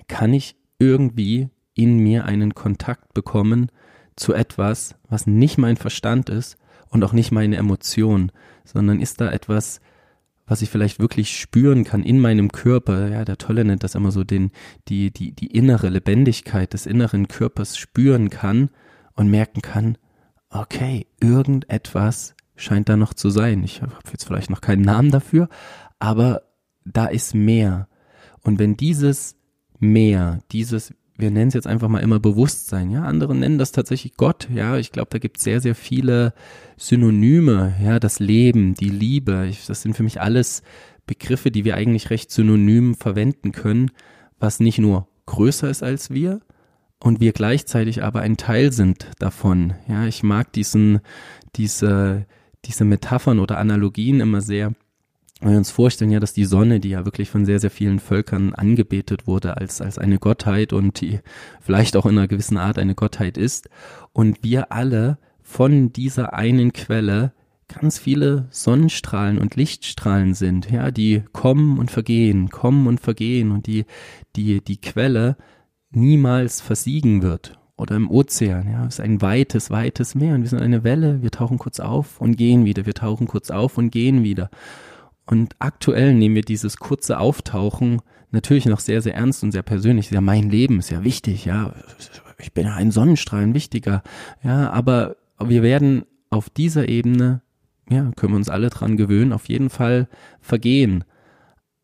kann ich irgendwie in mir einen Kontakt bekommen zu etwas, was nicht mein Verstand ist und auch nicht meine Emotion, sondern ist da etwas, was ich vielleicht wirklich spüren kann in meinem Körper. Ja, der Tolle nennt das immer so den, die, die, die innere Lebendigkeit des inneren Körpers spüren kann und merken kann, okay, irgendetwas scheint da noch zu sein. Ich habe jetzt vielleicht noch keinen Namen dafür, aber da ist mehr. Und wenn dieses mehr, dieses, wir nennen es jetzt einfach mal immer Bewusstsein, ja, andere nennen das tatsächlich Gott, ja, ich glaube, da gibt es sehr, sehr viele Synonyme, ja, das Leben, die Liebe, ich, das sind für mich alles Begriffe, die wir eigentlich recht synonym verwenden können, was nicht nur größer ist als wir, und wir gleichzeitig aber ein Teil sind davon. Ja, ich mag diesen, diese, diese Metaphern oder Analogien immer sehr. Wenn wir uns vorstellen ja, dass die Sonne, die ja wirklich von sehr, sehr vielen Völkern angebetet wurde als, als eine Gottheit und die vielleicht auch in einer gewissen Art eine Gottheit ist und wir alle von dieser einen Quelle ganz viele Sonnenstrahlen und Lichtstrahlen sind, ja, die kommen und vergehen, kommen und vergehen und die, die, die Quelle niemals versiegen wird. Oder im Ozean, ja, es ist ein weites, weites Meer und wir sind eine Welle, wir tauchen kurz auf und gehen wieder, wir tauchen kurz auf und gehen wieder. Und aktuell nehmen wir dieses kurze Auftauchen natürlich noch sehr, sehr ernst und sehr persönlich. Ja, mein Leben ist ja wichtig, ja. Ich bin ja ein Sonnenstrahl, ein wichtiger. Ja, aber wir werden auf dieser Ebene, ja, können wir uns alle dran gewöhnen, auf jeden Fall vergehen.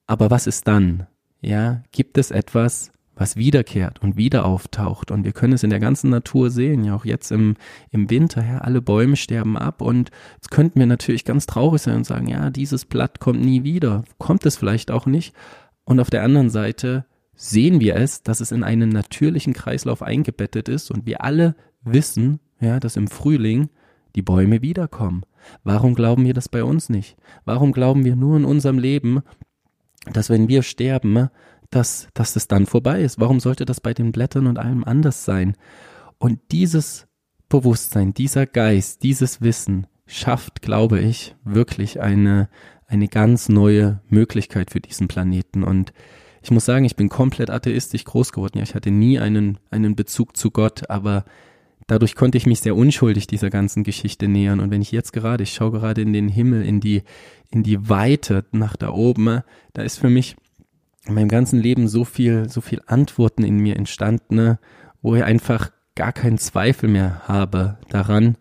Aber was ist dann? Ja, gibt es etwas, was wiederkehrt und wieder auftaucht. Und wir können es in der ganzen Natur sehen, ja auch jetzt im, im Winter, ja, alle Bäume sterben ab und jetzt könnten wir natürlich ganz traurig sein und sagen, ja, dieses Blatt kommt nie wieder. Kommt es vielleicht auch nicht. Und auf der anderen Seite sehen wir es, dass es in einen natürlichen Kreislauf eingebettet ist und wir alle wissen, ja, dass im Frühling die Bäume wiederkommen. Warum glauben wir das bei uns nicht? Warum glauben wir nur in unserem Leben, dass wenn wir sterben, dass, dass es dann vorbei ist. Warum sollte das bei den Blättern und allem anders sein? Und dieses Bewusstsein, dieser Geist, dieses Wissen schafft, glaube ich, wirklich eine, eine ganz neue Möglichkeit für diesen Planeten. Und ich muss sagen, ich bin komplett atheistisch groß geworden. Ja, ich hatte nie einen, einen Bezug zu Gott, aber dadurch konnte ich mich sehr unschuldig dieser ganzen Geschichte nähern. Und wenn ich jetzt gerade, ich schaue gerade in den Himmel, in die, in die Weite nach da oben, da ist für mich in meinem ganzen Leben so viel, so viel Antworten in mir entstanden, ne, wo ich einfach gar keinen Zweifel mehr habe daran,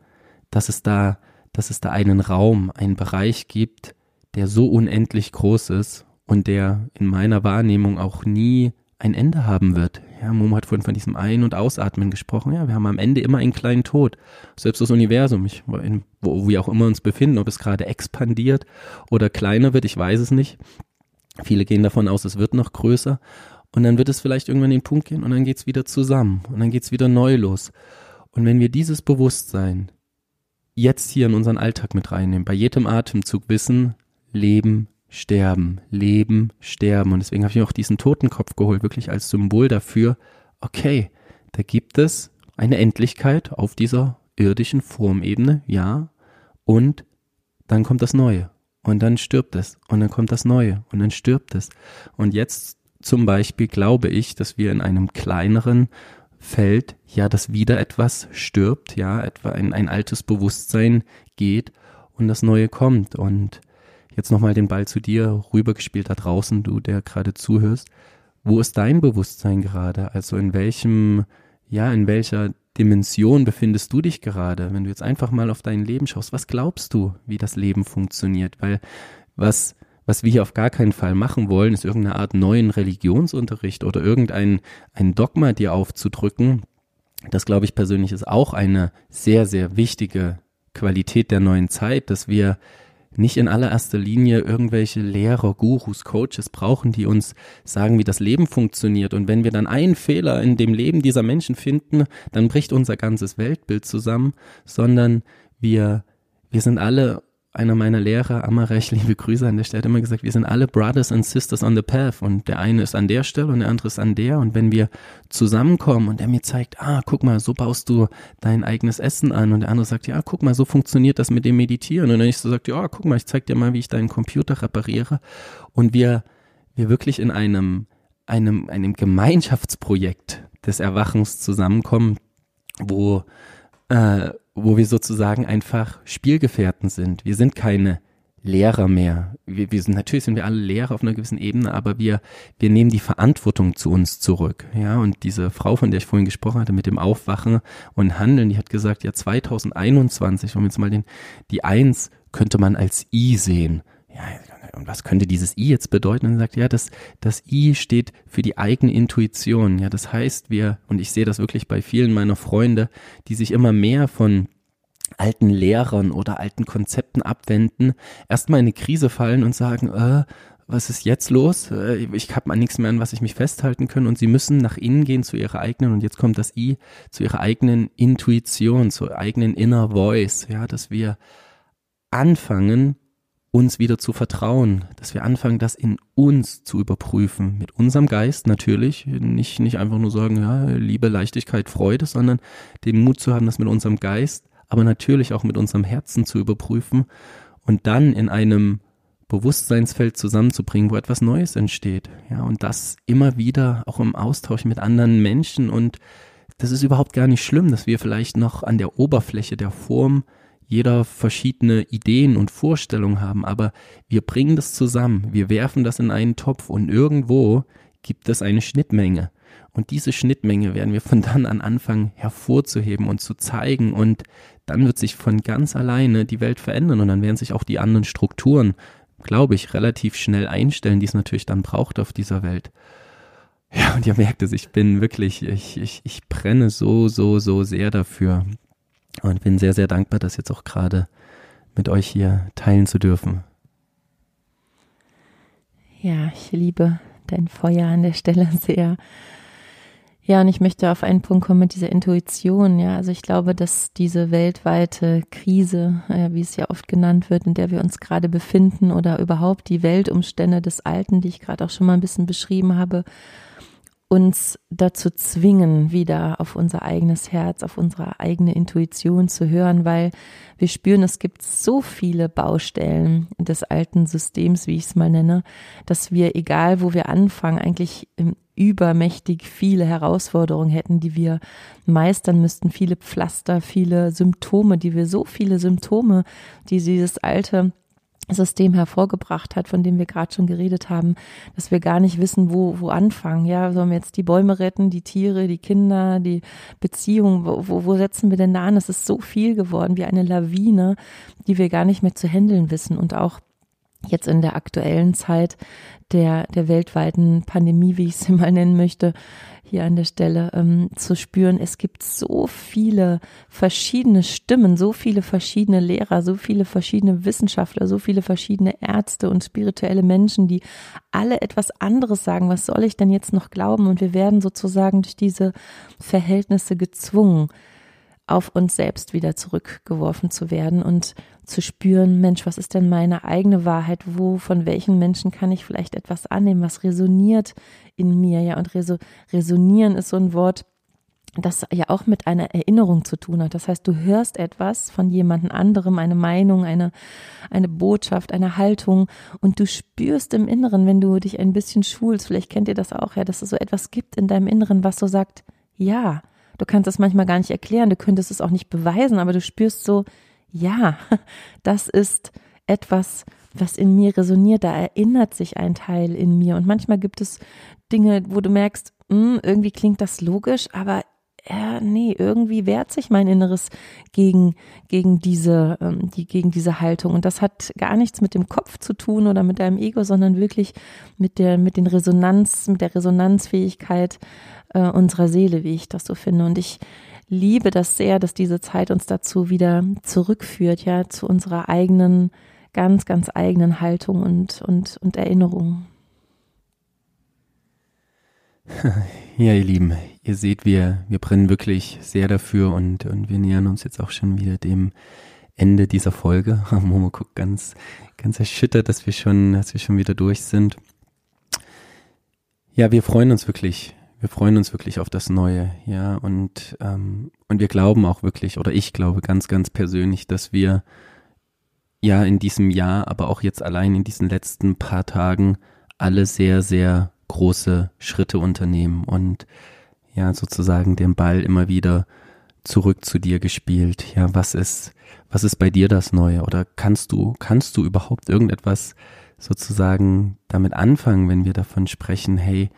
dass es da, dass es da einen Raum, einen Bereich gibt, der so unendlich groß ist und der in meiner Wahrnehmung auch nie ein Ende haben wird. Ja, Momo hat vorhin von diesem Ein- und Ausatmen gesprochen. Ja, wir haben am Ende immer einen kleinen Tod. Selbst das Universum, ich, wo wir auch immer uns befinden, ob es gerade expandiert oder kleiner wird, ich weiß es nicht. Viele gehen davon aus, es wird noch größer. Und dann wird es vielleicht irgendwann den Punkt gehen und dann geht's wieder zusammen und dann geht's wieder neu los. Und wenn wir dieses Bewusstsein jetzt hier in unseren Alltag mit reinnehmen, bei jedem Atemzug wissen, Leben, Sterben, Leben, Sterben. Und deswegen habe ich auch diesen Totenkopf geholt, wirklich als Symbol dafür, okay, da gibt es eine Endlichkeit auf dieser irdischen Formebene, ja, und dann kommt das Neue. Und dann stirbt es. Und dann kommt das Neue. Und dann stirbt es. Und jetzt zum Beispiel glaube ich, dass wir in einem kleineren Feld, ja, dass wieder etwas stirbt, ja, etwa ein, ein altes Bewusstsein geht und das Neue kommt. Und jetzt nochmal den Ball zu dir rübergespielt da draußen, du, der gerade zuhörst. Wo ist dein Bewusstsein gerade? Also in welchem, ja, in welcher Dimension befindest du dich gerade? Wenn du jetzt einfach mal auf dein Leben schaust, was glaubst du, wie das Leben funktioniert? Weil was, was wir hier auf gar keinen Fall machen wollen, ist irgendeine Art neuen Religionsunterricht oder irgendein ein Dogma dir aufzudrücken. Das glaube ich persönlich ist auch eine sehr, sehr wichtige Qualität der neuen Zeit, dass wir nicht in allererster Linie irgendwelche Lehrer, Gurus, Coaches brauchen, die uns sagen, wie das Leben funktioniert. Und wenn wir dann einen Fehler in dem Leben dieser Menschen finden, dann bricht unser ganzes Weltbild zusammen, sondern wir, wir sind alle einer meiner Lehrer, Amarech, *laughs* liebe Grüße an der Stelle, hat immer gesagt, wir sind alle Brothers and Sisters on the Path. Und der eine ist an der Stelle und der andere ist an der. Und wenn wir zusammenkommen und der mir zeigt, ah, guck mal, so baust du dein eigenes Essen an. Und der andere sagt, ja, guck mal, so funktioniert das mit dem Meditieren. Und dann ich so sagt, ja, guck mal, ich zeig dir mal, wie ich deinen Computer repariere. Und wir, wir wirklich in einem, einem, einem Gemeinschaftsprojekt des Erwachens zusammenkommen, wo äh, wo wir sozusagen einfach Spielgefährten sind. Wir sind keine Lehrer mehr. Wir, wir sind natürlich sind wir alle Lehrer auf einer gewissen Ebene, aber wir wir nehmen die Verantwortung zu uns zurück. Ja, und diese Frau, von der ich vorhin gesprochen hatte, mit dem Aufwachen und Handeln, die hat gesagt, ja 2021, wenn wir jetzt mal den die Eins könnte man als I sehen. Ja, und was könnte dieses I jetzt bedeuten? Und er sagt, ja, das, das I steht für die eigene Intuition. Ja, das heißt, wir, und ich sehe das wirklich bei vielen meiner Freunde, die sich immer mehr von alten Lehrern oder alten Konzepten abwenden, erstmal in eine Krise fallen und sagen, äh, was ist jetzt los? Äh, ich habe an nichts mehr, an was ich mich festhalten kann. Und sie müssen nach innen gehen zu ihrer eigenen, und jetzt kommt das I, zu ihrer eigenen Intuition, zur eigenen Inner Voice, ja, dass wir anfangen, uns wieder zu vertrauen, dass wir anfangen, das in uns zu überprüfen, mit unserem Geist natürlich, nicht, nicht einfach nur sagen, ja, Liebe, Leichtigkeit, Freude, sondern den Mut zu haben, das mit unserem Geist, aber natürlich auch mit unserem Herzen zu überprüfen und dann in einem Bewusstseinsfeld zusammenzubringen, wo etwas Neues entsteht. Ja, und das immer wieder auch im Austausch mit anderen Menschen. Und das ist überhaupt gar nicht schlimm, dass wir vielleicht noch an der Oberfläche der Form jeder verschiedene Ideen und Vorstellungen haben, aber wir bringen das zusammen, wir werfen das in einen Topf und irgendwo gibt es eine Schnittmenge. Und diese Schnittmenge werden wir von dann an anfangen hervorzuheben und zu zeigen und dann wird sich von ganz alleine die Welt verändern und dann werden sich auch die anderen Strukturen, glaube ich, relativ schnell einstellen, die es natürlich dann braucht auf dieser Welt. Ja, und ihr merkt es, ich bin wirklich, ich, ich, ich brenne so, so, so sehr dafür, und bin sehr, sehr dankbar, das jetzt auch gerade mit euch hier teilen zu dürfen. Ja, ich liebe dein Feuer an der Stelle *laughs* sehr. Ja, und ich möchte auf einen Punkt kommen mit dieser Intuition. Ja, also ich glaube, dass diese weltweite Krise, äh, wie es ja oft genannt wird, in der wir uns gerade befinden oder überhaupt die Weltumstände des Alten, die ich gerade auch schon mal ein bisschen beschrieben habe, uns dazu zwingen, wieder auf unser eigenes Herz, auf unsere eigene Intuition zu hören, weil wir spüren, es gibt so viele Baustellen des alten Systems, wie ich es mal nenne, dass wir, egal wo wir anfangen, eigentlich übermächtig viele Herausforderungen hätten, die wir meistern müssten, viele Pflaster, viele Symptome, die wir so viele Symptome, die dieses alte System hervorgebracht hat, von dem wir gerade schon geredet haben, dass wir gar nicht wissen, wo, wo anfangen. Ja, sollen wir jetzt die Bäume retten, die Tiere, die Kinder, die Beziehungen, wo, wo, wo setzen wir denn da an? Es ist so viel geworden, wie eine Lawine, die wir gar nicht mehr zu handeln wissen und auch jetzt in der aktuellen Zeit der, der weltweiten Pandemie, wie ich sie mal nennen möchte, hier an der Stelle ähm, zu spüren. Es gibt so viele verschiedene Stimmen, so viele verschiedene Lehrer, so viele verschiedene Wissenschaftler, so viele verschiedene Ärzte und spirituelle Menschen, die alle etwas anderes sagen. Was soll ich denn jetzt noch glauben? Und wir werden sozusagen durch diese Verhältnisse gezwungen, auf uns selbst wieder zurückgeworfen zu werden und zu spüren, Mensch, was ist denn meine eigene Wahrheit? Wo, von welchen Menschen kann ich vielleicht etwas annehmen? Was resoniert in mir? Ja, und reso resonieren ist so ein Wort, das ja auch mit einer Erinnerung zu tun hat. Das heißt, du hörst etwas von jemandem anderem, eine Meinung, eine, eine Botschaft, eine Haltung und du spürst im Inneren, wenn du dich ein bisschen schulst, vielleicht kennt ihr das auch, ja, dass es so etwas gibt in deinem Inneren, was so sagt, ja, du kannst es manchmal gar nicht erklären, du könntest es auch nicht beweisen, aber du spürst so, ja, *laughs* das ist etwas, was in mir resoniert, da erinnert sich ein Teil in mir. Und manchmal gibt es Dinge, wo du merkst, mh, hm, irgendwie klingt das logisch, aber ja, nee, irgendwie wehrt sich mein Inneres gegen, gegen diese, ähm, die, gegen diese Haltung. Und das hat gar nichts mit dem Kopf zu tun oder mit deinem Ego, sondern wirklich mit der, mit den Resonanz, mit der Resonanzfähigkeit äh, unserer Seele, wie ich das so finde. Und ich, liebe das sehr, dass diese Zeit uns dazu wieder zurückführt, ja, zu unserer eigenen, ganz, ganz eigenen Haltung und, und, und Erinnerung. *laughs* Ja, ihr Lieben, ihr seht, wir, wir brennen wirklich sehr dafür und, und wir nähern uns jetzt auch schon wieder dem Ende dieser Folge. *laughs* Momo guckt ganz, ganz erschüttert, dass wir schon, dass wir schon wieder durch sind. Ja, wir freuen uns wirklich wir freuen uns wirklich auf das Neue, ja, und, ähm, und wir glauben auch wirklich, oder ich glaube ganz, ganz persönlich, dass wir ja in diesem Jahr, aber auch jetzt allein in diesen letzten paar Tagen alle sehr, sehr große Schritte unternehmen und ja, sozusagen den Ball immer wieder zurück zu dir gespielt. Ja, was ist, was ist bei dir das Neue? Oder kannst du, kannst du überhaupt irgendetwas sozusagen damit anfangen, wenn wir davon sprechen, hey,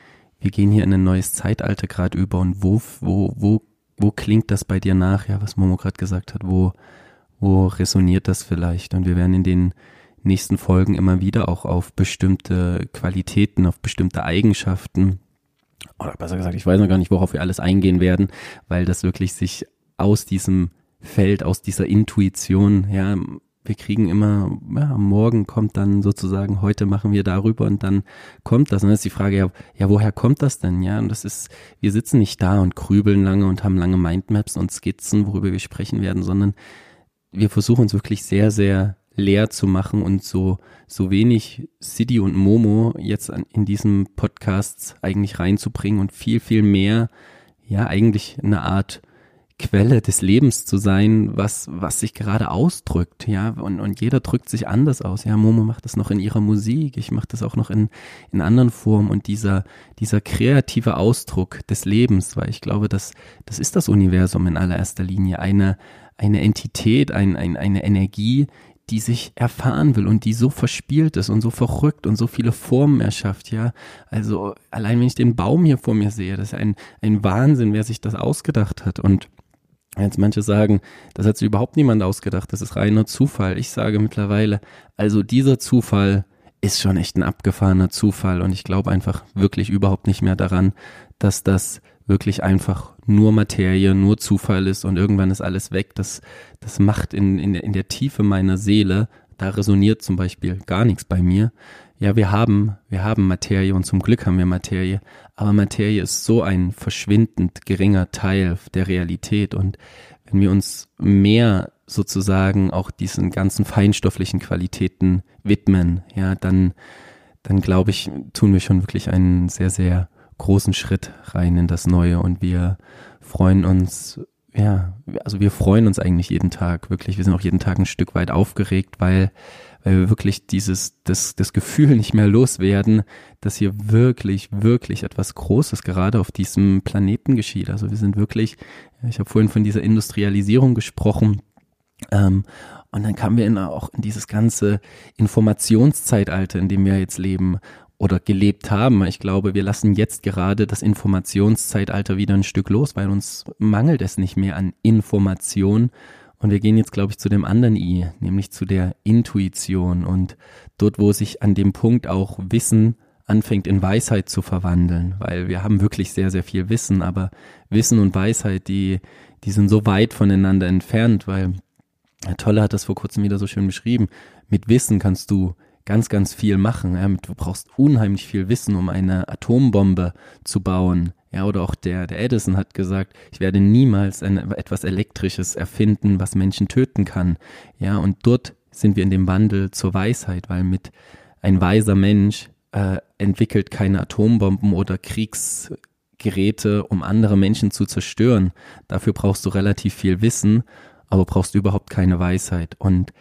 wir gehen hier in ein neues Zeitalter gerade über und wo, wo, wo, wo klingt das bei dir nach, ja, was Momo gerade gesagt hat, wo, wo resoniert das vielleicht? Und wir werden in den nächsten Folgen immer wieder auch auf bestimmte Qualitäten, auf bestimmte Eigenschaften, oder besser gesagt, ich weiß noch gar nicht, worauf wir alles eingehen werden, weil das wirklich sich aus diesem Feld, aus dieser Intuition, ja, wir kriegen immer, ja, Morgen kommt dann sozusagen, heute machen wir darüber und dann kommt das. Und dann ist die Frage, ja, ja, woher kommt das denn? Ja, und das ist, wir sitzen nicht da und grübeln lange und haben lange Mindmaps und Skizzen, worüber wir sprechen werden, sondern wir versuchen uns wirklich sehr, sehr leer zu machen und so, so wenig City und Momo jetzt in diesem Podcast eigentlich reinzubringen und viel, viel mehr, ja, eigentlich eine Art Quelle des Lebens zu sein, was, was sich gerade ausdrückt, ja, und, und jeder drückt sich anders aus. Ja, Momo macht das noch in ihrer Musik, ich mache das auch noch in, in anderen Formen und dieser, dieser kreative Ausdruck des Lebens, weil ich glaube, dass, das ist das Universum in allererster Linie, eine, eine Entität, ein, ein, eine Energie, die sich erfahren will und die so verspielt ist und so verrückt und so viele Formen erschafft, ja. Also allein wenn ich den Baum hier vor mir sehe, das ist ein, ein Wahnsinn, wer sich das ausgedacht hat und Jetzt manche sagen, das hat sich überhaupt niemand ausgedacht, das ist reiner Zufall. Ich sage mittlerweile, also dieser Zufall ist schon echt ein abgefahrener Zufall und ich glaube einfach wirklich überhaupt nicht mehr daran, dass das wirklich einfach nur Materie, nur Zufall ist und irgendwann ist alles weg. Das, das macht in, in, der, in der Tiefe meiner Seele, da resoniert zum Beispiel gar nichts bei mir. Ja, wir haben, wir haben Materie und zum Glück haben wir Materie, aber Materie ist so ein verschwindend geringer Teil der Realität und wenn wir uns mehr sozusagen auch diesen ganzen feinstofflichen Qualitäten widmen, ja, dann, dann glaube ich, tun wir schon wirklich einen sehr, sehr großen Schritt rein in das Neue und wir freuen uns, ja, also wir freuen uns eigentlich jeden Tag, wirklich. Wir sind auch jeden Tag ein Stück weit aufgeregt, weil weil wir wirklich dieses, das, das Gefühl nicht mehr loswerden, dass hier wirklich, wirklich etwas Großes gerade auf diesem Planeten geschieht. Also wir sind wirklich, ich habe vorhin von dieser Industrialisierung gesprochen, ähm, und dann kamen wir in, auch in dieses ganze Informationszeitalter, in dem wir jetzt leben oder gelebt haben. Ich glaube, wir lassen jetzt gerade das Informationszeitalter wieder ein Stück los, weil uns mangelt es nicht mehr an Information, Und wir gehen jetzt, glaube ich, zu dem anderen I, nämlich zu der Intuition und dort, wo sich an dem Punkt auch Wissen anfängt in Weisheit zu verwandeln, weil wir haben wirklich sehr, sehr viel Wissen, aber Wissen und Weisheit, die, die sind so weit voneinander entfernt, weil Herr Tolle hat das vor kurzem wieder so schön beschrieben. Mit Wissen kannst du ganz, ganz viel machen. Ja, du brauchst unheimlich viel Wissen, um eine Atombombe zu bauen. Ja, oder auch der, der Edison hat gesagt, ich werde niemals ein, etwas Elektrisches erfinden, was Menschen töten kann. Ja, und dort sind wir in dem Wandel zur Weisheit, weil mit ein weiser Mensch äh, entwickelt keine Atombomben oder Kriegsgeräte, um andere Menschen zu zerstören. Dafür brauchst du relativ viel Wissen, aber brauchst überhaupt keine Weisheit. Und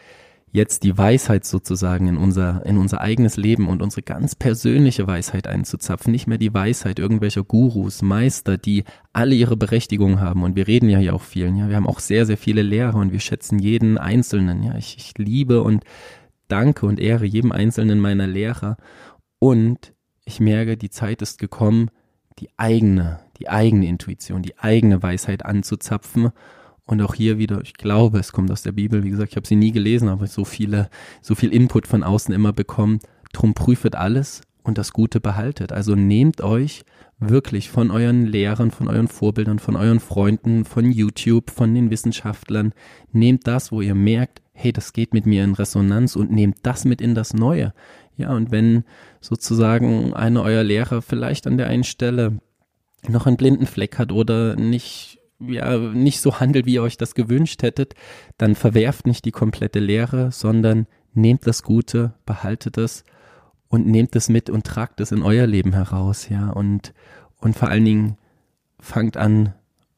jetzt die Weisheit sozusagen in unser, in unser eigenes Leben und unsere ganz persönliche Weisheit einzuzapfen, nicht mehr die Weisheit irgendwelcher Gurus, Meister, die alle ihre Berechtigung haben. Und wir reden ja hier auch vielen, ja. Wir haben auch sehr, sehr viele Lehrer und wir schätzen jeden Einzelnen, ja. Ich, ich liebe und danke und ehre jedem Einzelnen meiner Lehrer. Und ich merke, die Zeit ist gekommen, die eigene, die eigene Intuition, die eigene Weisheit anzuzapfen und auch hier wieder, ich glaube, es kommt aus der Bibel, wie gesagt, ich habe sie nie gelesen, aber so viele, so viel Input von außen immer bekommen. Drum prüfet alles und das Gute behaltet. Also nehmt euch wirklich von euren Lehrern, von euren Vorbildern, von euren Freunden, von YouTube, von den Wissenschaftlern, nehmt das, wo ihr merkt, hey, das geht mit mir in Resonanz und nehmt das mit in das Neue. Ja, und wenn sozusagen einer eurer Lehrer vielleicht an der einen Stelle noch einen blinden Fleck hat oder nicht ja, nicht so handelt, wie ihr euch das gewünscht hättet, dann verwerft nicht die komplette Lehre, sondern nehmt das Gute, behaltet es und nehmt es mit und tragt es in euer Leben heraus, ja, und, und vor allen Dingen fangt an,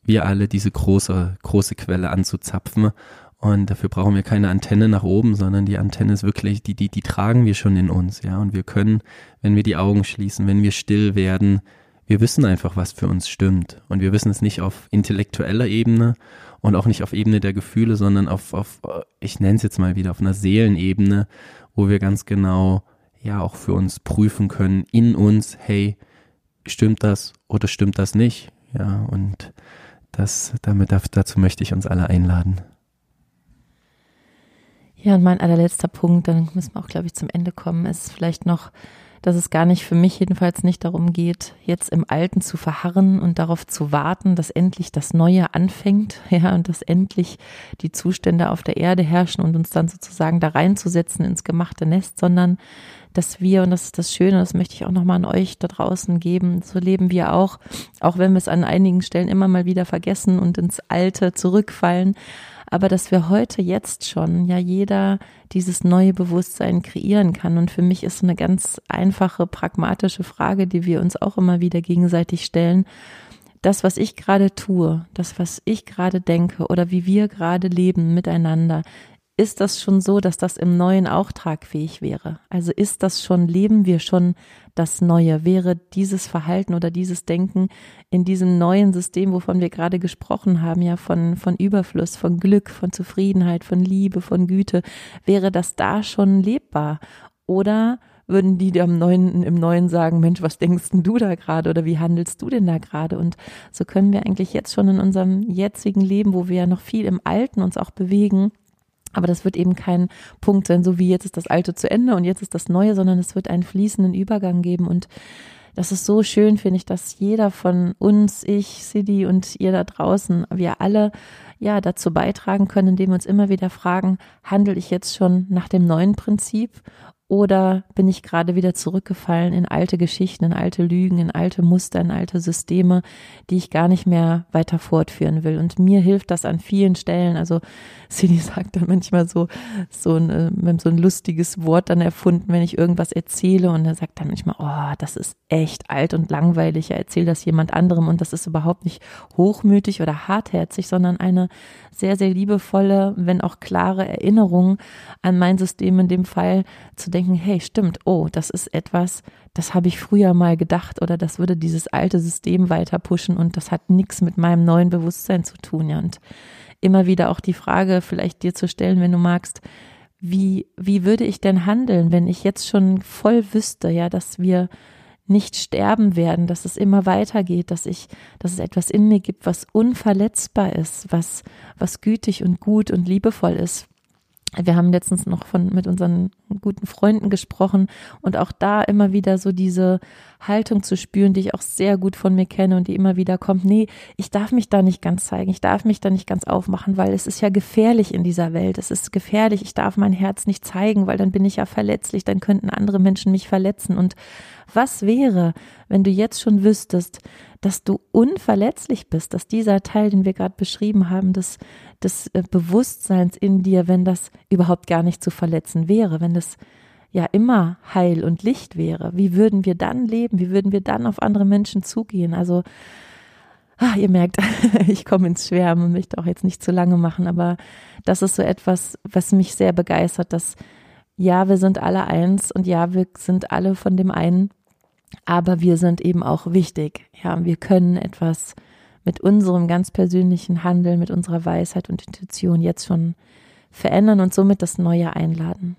wir alle diese große, große Quelle anzuzapfen. Und dafür brauchen wir keine Antenne nach oben, sondern die Antenne ist wirklich, die, die, die tragen wir schon in uns, ja. Und wir können, wenn wir die Augen schließen, wenn wir still werden, wir wissen einfach, was für uns stimmt. Und wir wissen es nicht auf intellektueller Ebene und auch nicht auf Ebene der Gefühle, sondern auf, auf ich nenne es jetzt mal wieder, auf einer Seelenebene, wo wir ganz genau ja auch für uns prüfen können in uns, hey, stimmt das oder stimmt das nicht? Ja, und das, damit, dazu möchte ich uns alle einladen. Ja, und mein allerletzter Punkt, dann müssen wir auch, glaube ich, zum Ende kommen, ist vielleicht noch dass es gar nicht für mich jedenfalls nicht darum geht, jetzt im Alten zu verharren und darauf zu warten, dass endlich das Neue anfängt, *laughs* ja, und dass endlich die Zustände auf der Erde herrschen und uns dann sozusagen da reinzusetzen ins gemachte Nest, sondern dass wir, und das ist das Schöne, das möchte ich auch nochmal an euch da draußen geben, so leben wir auch, auch wenn wir es an einigen Stellen immer mal wieder vergessen und ins Alte zurückfallen, aber dass wir heute jetzt schon ja jeder dieses neue Bewusstsein kreieren kann. Und für mich ist eine ganz einfache, pragmatische Frage, die wir uns auch immer wieder gegenseitig stellen. Das, was ich gerade tue, das, was ich gerade denke oder wie wir gerade leben miteinander, ist das schon so, dass das im Neuen auch tragfähig wäre? Also ist das schon, leben wir schon das Neue? Wäre dieses Verhalten oder dieses Denken in diesem neuen System, wovon wir gerade gesprochen haben, ja, von, von Überfluss, von Glück, von Zufriedenheit, von Liebe, von Güte, wäre das da schon lebbar? Oder würden die am neuen, im Neuen sagen, Mensch, was denkst denn du da gerade oder wie handelst du denn da gerade? Und so können wir eigentlich jetzt schon in unserem jetzigen Leben, wo wir ja noch viel im Alten uns auch bewegen, aber das wird eben kein Punkt sein, so wie jetzt ist das Alte zu Ende und jetzt ist das Neue, sondern es wird einen fließenden Übergang geben. Und das ist so schön, finde ich, dass jeder von uns, ich, Sidi und ihr da draußen, wir alle ja dazu beitragen können, indem wir uns immer wieder fragen, handle ich jetzt schon nach dem neuen Prinzip oder bin ich gerade wieder zurückgefallen in alte Geschichten, in alte Lügen, in alte Muster, in alte Systeme, die ich gar nicht mehr weiter fortführen will? Und mir hilft das an vielen Stellen. Also Cindy *laughs* sagt dann manchmal so, so ein, äh, so ein lustiges Wort dann erfunden, wenn ich irgendwas erzähle und er sagt dann manchmal, oh, das ist echt alt und langweilig. Er erzählt das jemand anderem und das ist überhaupt nicht hochmütig oder hartherzig, sondern eine sehr, sehr liebevolle, wenn auch klare Erinnerung an mein System in dem Fall zu denken, hey, stimmt, oh, das ist etwas, das habe ich früher mal gedacht oder das würde dieses alte System weiter pushen und das hat nichts mit meinem neuen Bewusstsein zu tun. Ja. Und immer wieder auch die Frage vielleicht dir zu stellen, wenn du magst, wie, wie würde ich denn handeln, wenn ich jetzt schon voll wüsste, ja, dass wir nicht sterben werden, dass es immer weitergeht, dass ich, dass es etwas in mir gibt, was unverletzbar ist, was, was gütig und gut und liebevoll ist. Wir haben letztens noch von, mit unseren guten Freunden gesprochen und auch da immer wieder so diese Haltung zu spüren, die ich auch sehr gut von mir kenne und die immer wieder kommt, nee, ich darf mich da nicht ganz zeigen, ich darf mich da nicht ganz aufmachen, weil es ist ja gefährlich in dieser Welt, es ist gefährlich, ich darf mein Herz nicht zeigen, weil dann bin ich ja verletzlich, dann könnten andere Menschen mich verletzen und was wäre, wenn du jetzt schon wüsstest, dass du unverletzlich bist, dass dieser Teil, den wir gerade beschrieben haben, des, des äh, Bewusstseins in dir, wenn das überhaupt gar nicht zu verletzen wäre, wenn es ja immer Heil und Licht wäre, wie würden wir dann leben? Wie würden wir dann auf andere Menschen zugehen? Also, ah, ihr merkt, *laughs* ich komme ins Schwärmen und möchte auch jetzt nicht zu lange machen, aber das ist so etwas, was mich sehr begeistert, dass ja, wir sind alle eins und ja, wir sind alle von dem einen, aber wir sind eben auch wichtig. Ja, wir können etwas mit unserem ganz persönlichen Handeln, mit unserer Weisheit und Intuition jetzt schon verändern und somit das Neue einladen.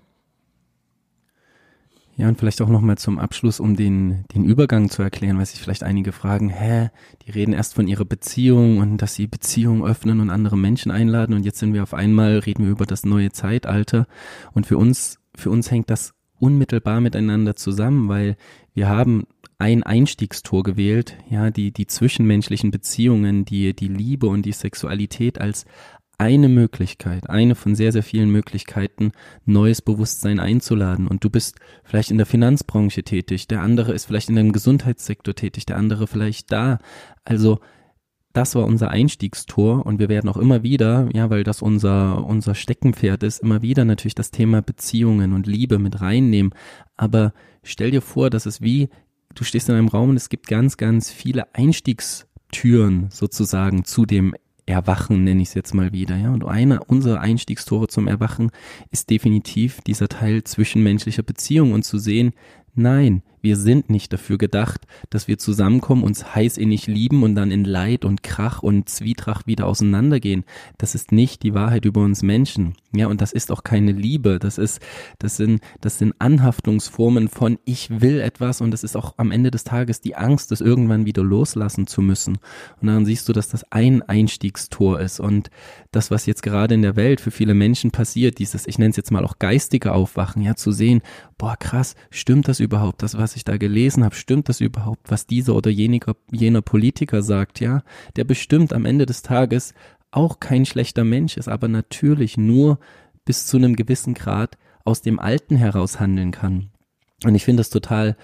Ja, und vielleicht auch nochmal zum Abschluss, um den, den Übergang zu erklären, weil sich vielleicht einige fragen, hä, die reden erst von ihrer Beziehung und dass sie Beziehungen öffnen und andere Menschen einladen und jetzt sind wir auf einmal, reden wir über das neue Zeitalter und für uns, für uns hängt das unmittelbar miteinander zusammen, weil wir haben ein Einstiegstor gewählt, ja, die, die zwischenmenschlichen Beziehungen, die, die Liebe und die Sexualität als eine Möglichkeit, eine von sehr, sehr vielen Möglichkeiten, neues Bewusstsein einzuladen. Und du bist vielleicht in der Finanzbranche tätig, der andere ist vielleicht in dem Gesundheitssektor tätig, der andere vielleicht da. Also das war unser Einstiegstor und wir werden auch immer wieder, ja, weil das unser, unser Steckenpferd ist, immer wieder natürlich das Thema Beziehungen und Liebe mit reinnehmen. Aber stell dir vor, dass es wie, du stehst in einem Raum und es gibt ganz, ganz viele Einstiegstüren sozusagen zu dem Erwachen, nenne ich es jetzt mal wieder. Ja? Und einer unserer Einstiegstore zum Erwachen ist definitiv dieser Teil zwischenmenschlicher Beziehung und zu sehen, Nein, wir sind nicht dafür gedacht, dass wir zusammenkommen, uns heißinnig lieben und dann in Leid und Krach und Zwietracht wieder auseinandergehen. Das ist nicht die Wahrheit über uns Menschen. Ja, und das ist auch keine Liebe. Das ist, das sind, das sind Anhaftungsformen von ich will etwas und das ist auch am Ende des Tages die Angst, das irgendwann wieder loslassen zu müssen. Und dann siehst du, dass das ein Einstiegstor ist und das, was jetzt gerade in der Welt für viele Menschen passiert, dieses, ich nenne es jetzt mal auch geistige Aufwachen, ja, zu sehen, boah, krass, stimmt das überhaupt? Das, was ich da gelesen habe, stimmt das überhaupt, was dieser oder jeniger, jener Politiker sagt, ja? Der bestimmt am Ende des Tages auch kein schlechter Mensch ist, aber natürlich nur bis zu einem gewissen Grad aus dem Alten heraus handeln kann. Und ich finde das total,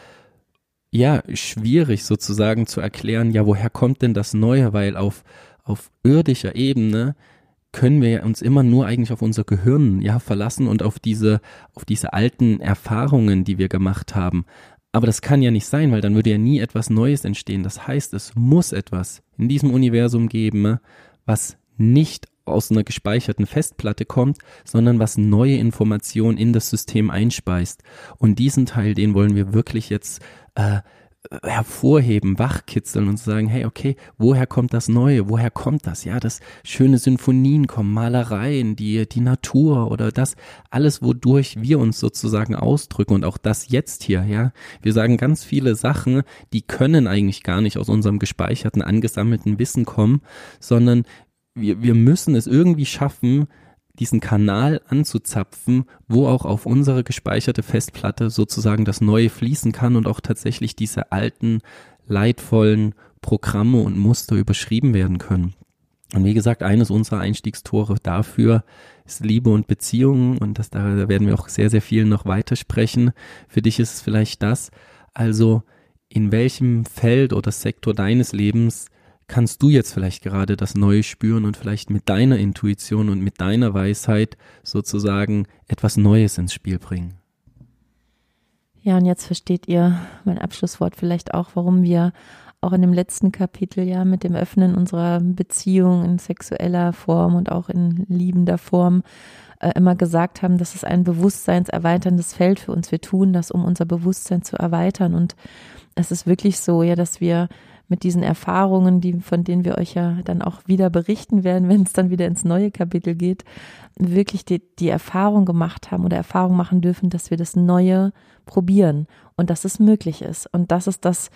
ja, schwierig sozusagen zu erklären, ja, woher kommt denn das Neue? Weil auf, auf irdischer Ebene können wir uns immer nur eigentlich auf unser Gehirn ja verlassen und auf diese auf diese alten Erfahrungen, die wir gemacht haben. Aber das kann ja nicht sein, weil dann würde ja nie etwas Neues entstehen. Das heißt, es muss etwas in diesem Universum geben, was nicht aus einer gespeicherten Festplatte kommt, sondern was neue Informationen in das System einspeist. Und diesen Teil, den wollen wir wirklich jetzt äh, hervorheben, wachkitzeln und sagen, hey, okay, woher kommt das Neue? Woher kommt das? Ja, dass schöne Sinfonien kommen, Malereien, die, die Natur oder das, alles, wodurch wir uns sozusagen ausdrücken und auch das jetzt hier, ja. Wir sagen ganz viele Sachen, die können eigentlich gar nicht aus unserem gespeicherten, angesammelten Wissen kommen, sondern wir, wir müssen es irgendwie schaffen, diesen Kanal anzuzapfen, wo auch auf unsere gespeicherte Festplatte sozusagen das Neue fließen kann und auch tatsächlich diese alten, leidvollen Programme und Muster überschrieben werden können. Und wie gesagt, eines unserer Einstiegstore dafür ist Liebe und Beziehungen und das, da werden wir auch sehr, sehr viel noch weitersprechen. Für dich ist es vielleicht das, also in welchem Feld oder Sektor deines Lebens kannst du jetzt vielleicht gerade das Neue spüren und vielleicht mit deiner Intuition und mit deiner Weisheit sozusagen etwas Neues ins Spiel bringen. Ja, und jetzt versteht ihr mein Abschlusswort vielleicht auch, warum wir auch in dem letzten Kapitel ja mit dem Öffnen unserer Beziehung in sexueller Form und auch in liebender Form äh, immer gesagt haben, das ist ein bewusstseinserweiterndes Feld für uns. Wir tun das, um unser Bewusstsein zu erweitern. Und es ist wirklich so, ja, dass wir mit diesen Erfahrungen, die, von denen wir euch ja dann auch wieder berichten werden, *laughs* wenn es dann wieder ins neue Kapitel geht, wirklich die, die Erfahrung gemacht haben oder Erfahrung machen dürfen, dass wir das Neue probieren und dass es möglich ist. Und das ist das,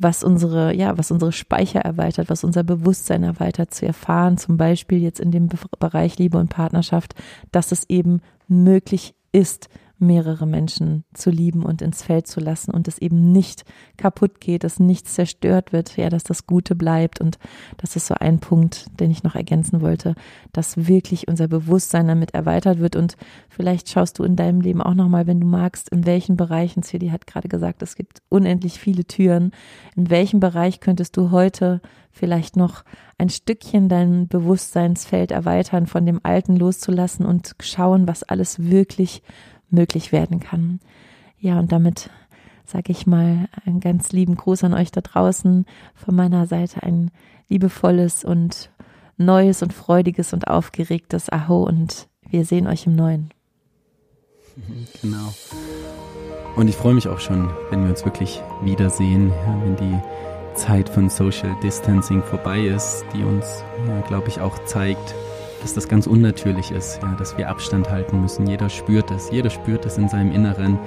was unsere, ja, was unsere Speicher erweitert, was unser Bewusstsein erweitert, zu erfahren, zum Beispiel jetzt in dem Bereich Liebe und Partnerschaft, dass es eben möglich ist, mehrere Menschen zu lieben und ins Feld zu lassen und es eben nicht kaputt geht, dass nichts zerstört wird, ja, dass das Gute bleibt. Und das ist so ein Punkt, den ich noch ergänzen wollte, dass wirklich unser Bewusstsein damit erweitert wird. Und vielleicht schaust du in deinem Leben auch nochmal, wenn du magst, in welchen Bereichen, Ciri hat gerade gesagt, es gibt unendlich viele Türen, in welchem Bereich könntest du heute vielleicht noch ein Stückchen dein Bewusstseinsfeld erweitern, von dem Alten loszulassen und schauen, was alles wirklich möglich werden kann. Ja, und damit sage ich mal einen ganz lieben Gruß an euch da draußen. Von meiner Seite ein liebevolles und neues und freudiges und aufgeregtes Aho und wir sehen euch im Neuen. Genau. Und ich freue mich auch schon, wenn wir uns wirklich wiedersehen, ja, wenn die Zeit von Social Distancing vorbei ist, die uns, ja, glaube ich, auch zeigt, dass das ganz unnatürlich ist, ja, dass wir Abstand halten müssen. Jeder spürt es, jeder spürt es in seinem Inneren.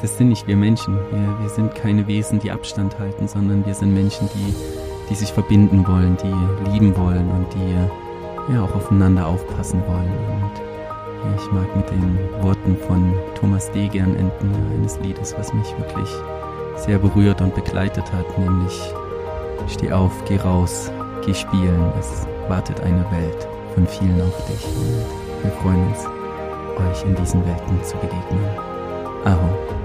Das sind nicht wir Menschen. Wir, wir sind keine Wesen, die Abstand halten, sondern wir sind Menschen, die, die sich verbinden wollen, die lieben wollen und die ja auch aufeinander aufpassen wollen. Und ja, ich mag mit den Worten von Thomas D. gern enden, eines Liedes, was mich wirklich sehr berührt und begleitet hat, nämlich Steh auf, geh raus, geh spielen, es wartet eine Welt von vielen auf dich. Wir freuen uns, euch in diesen Welten zu begegnen. Aho.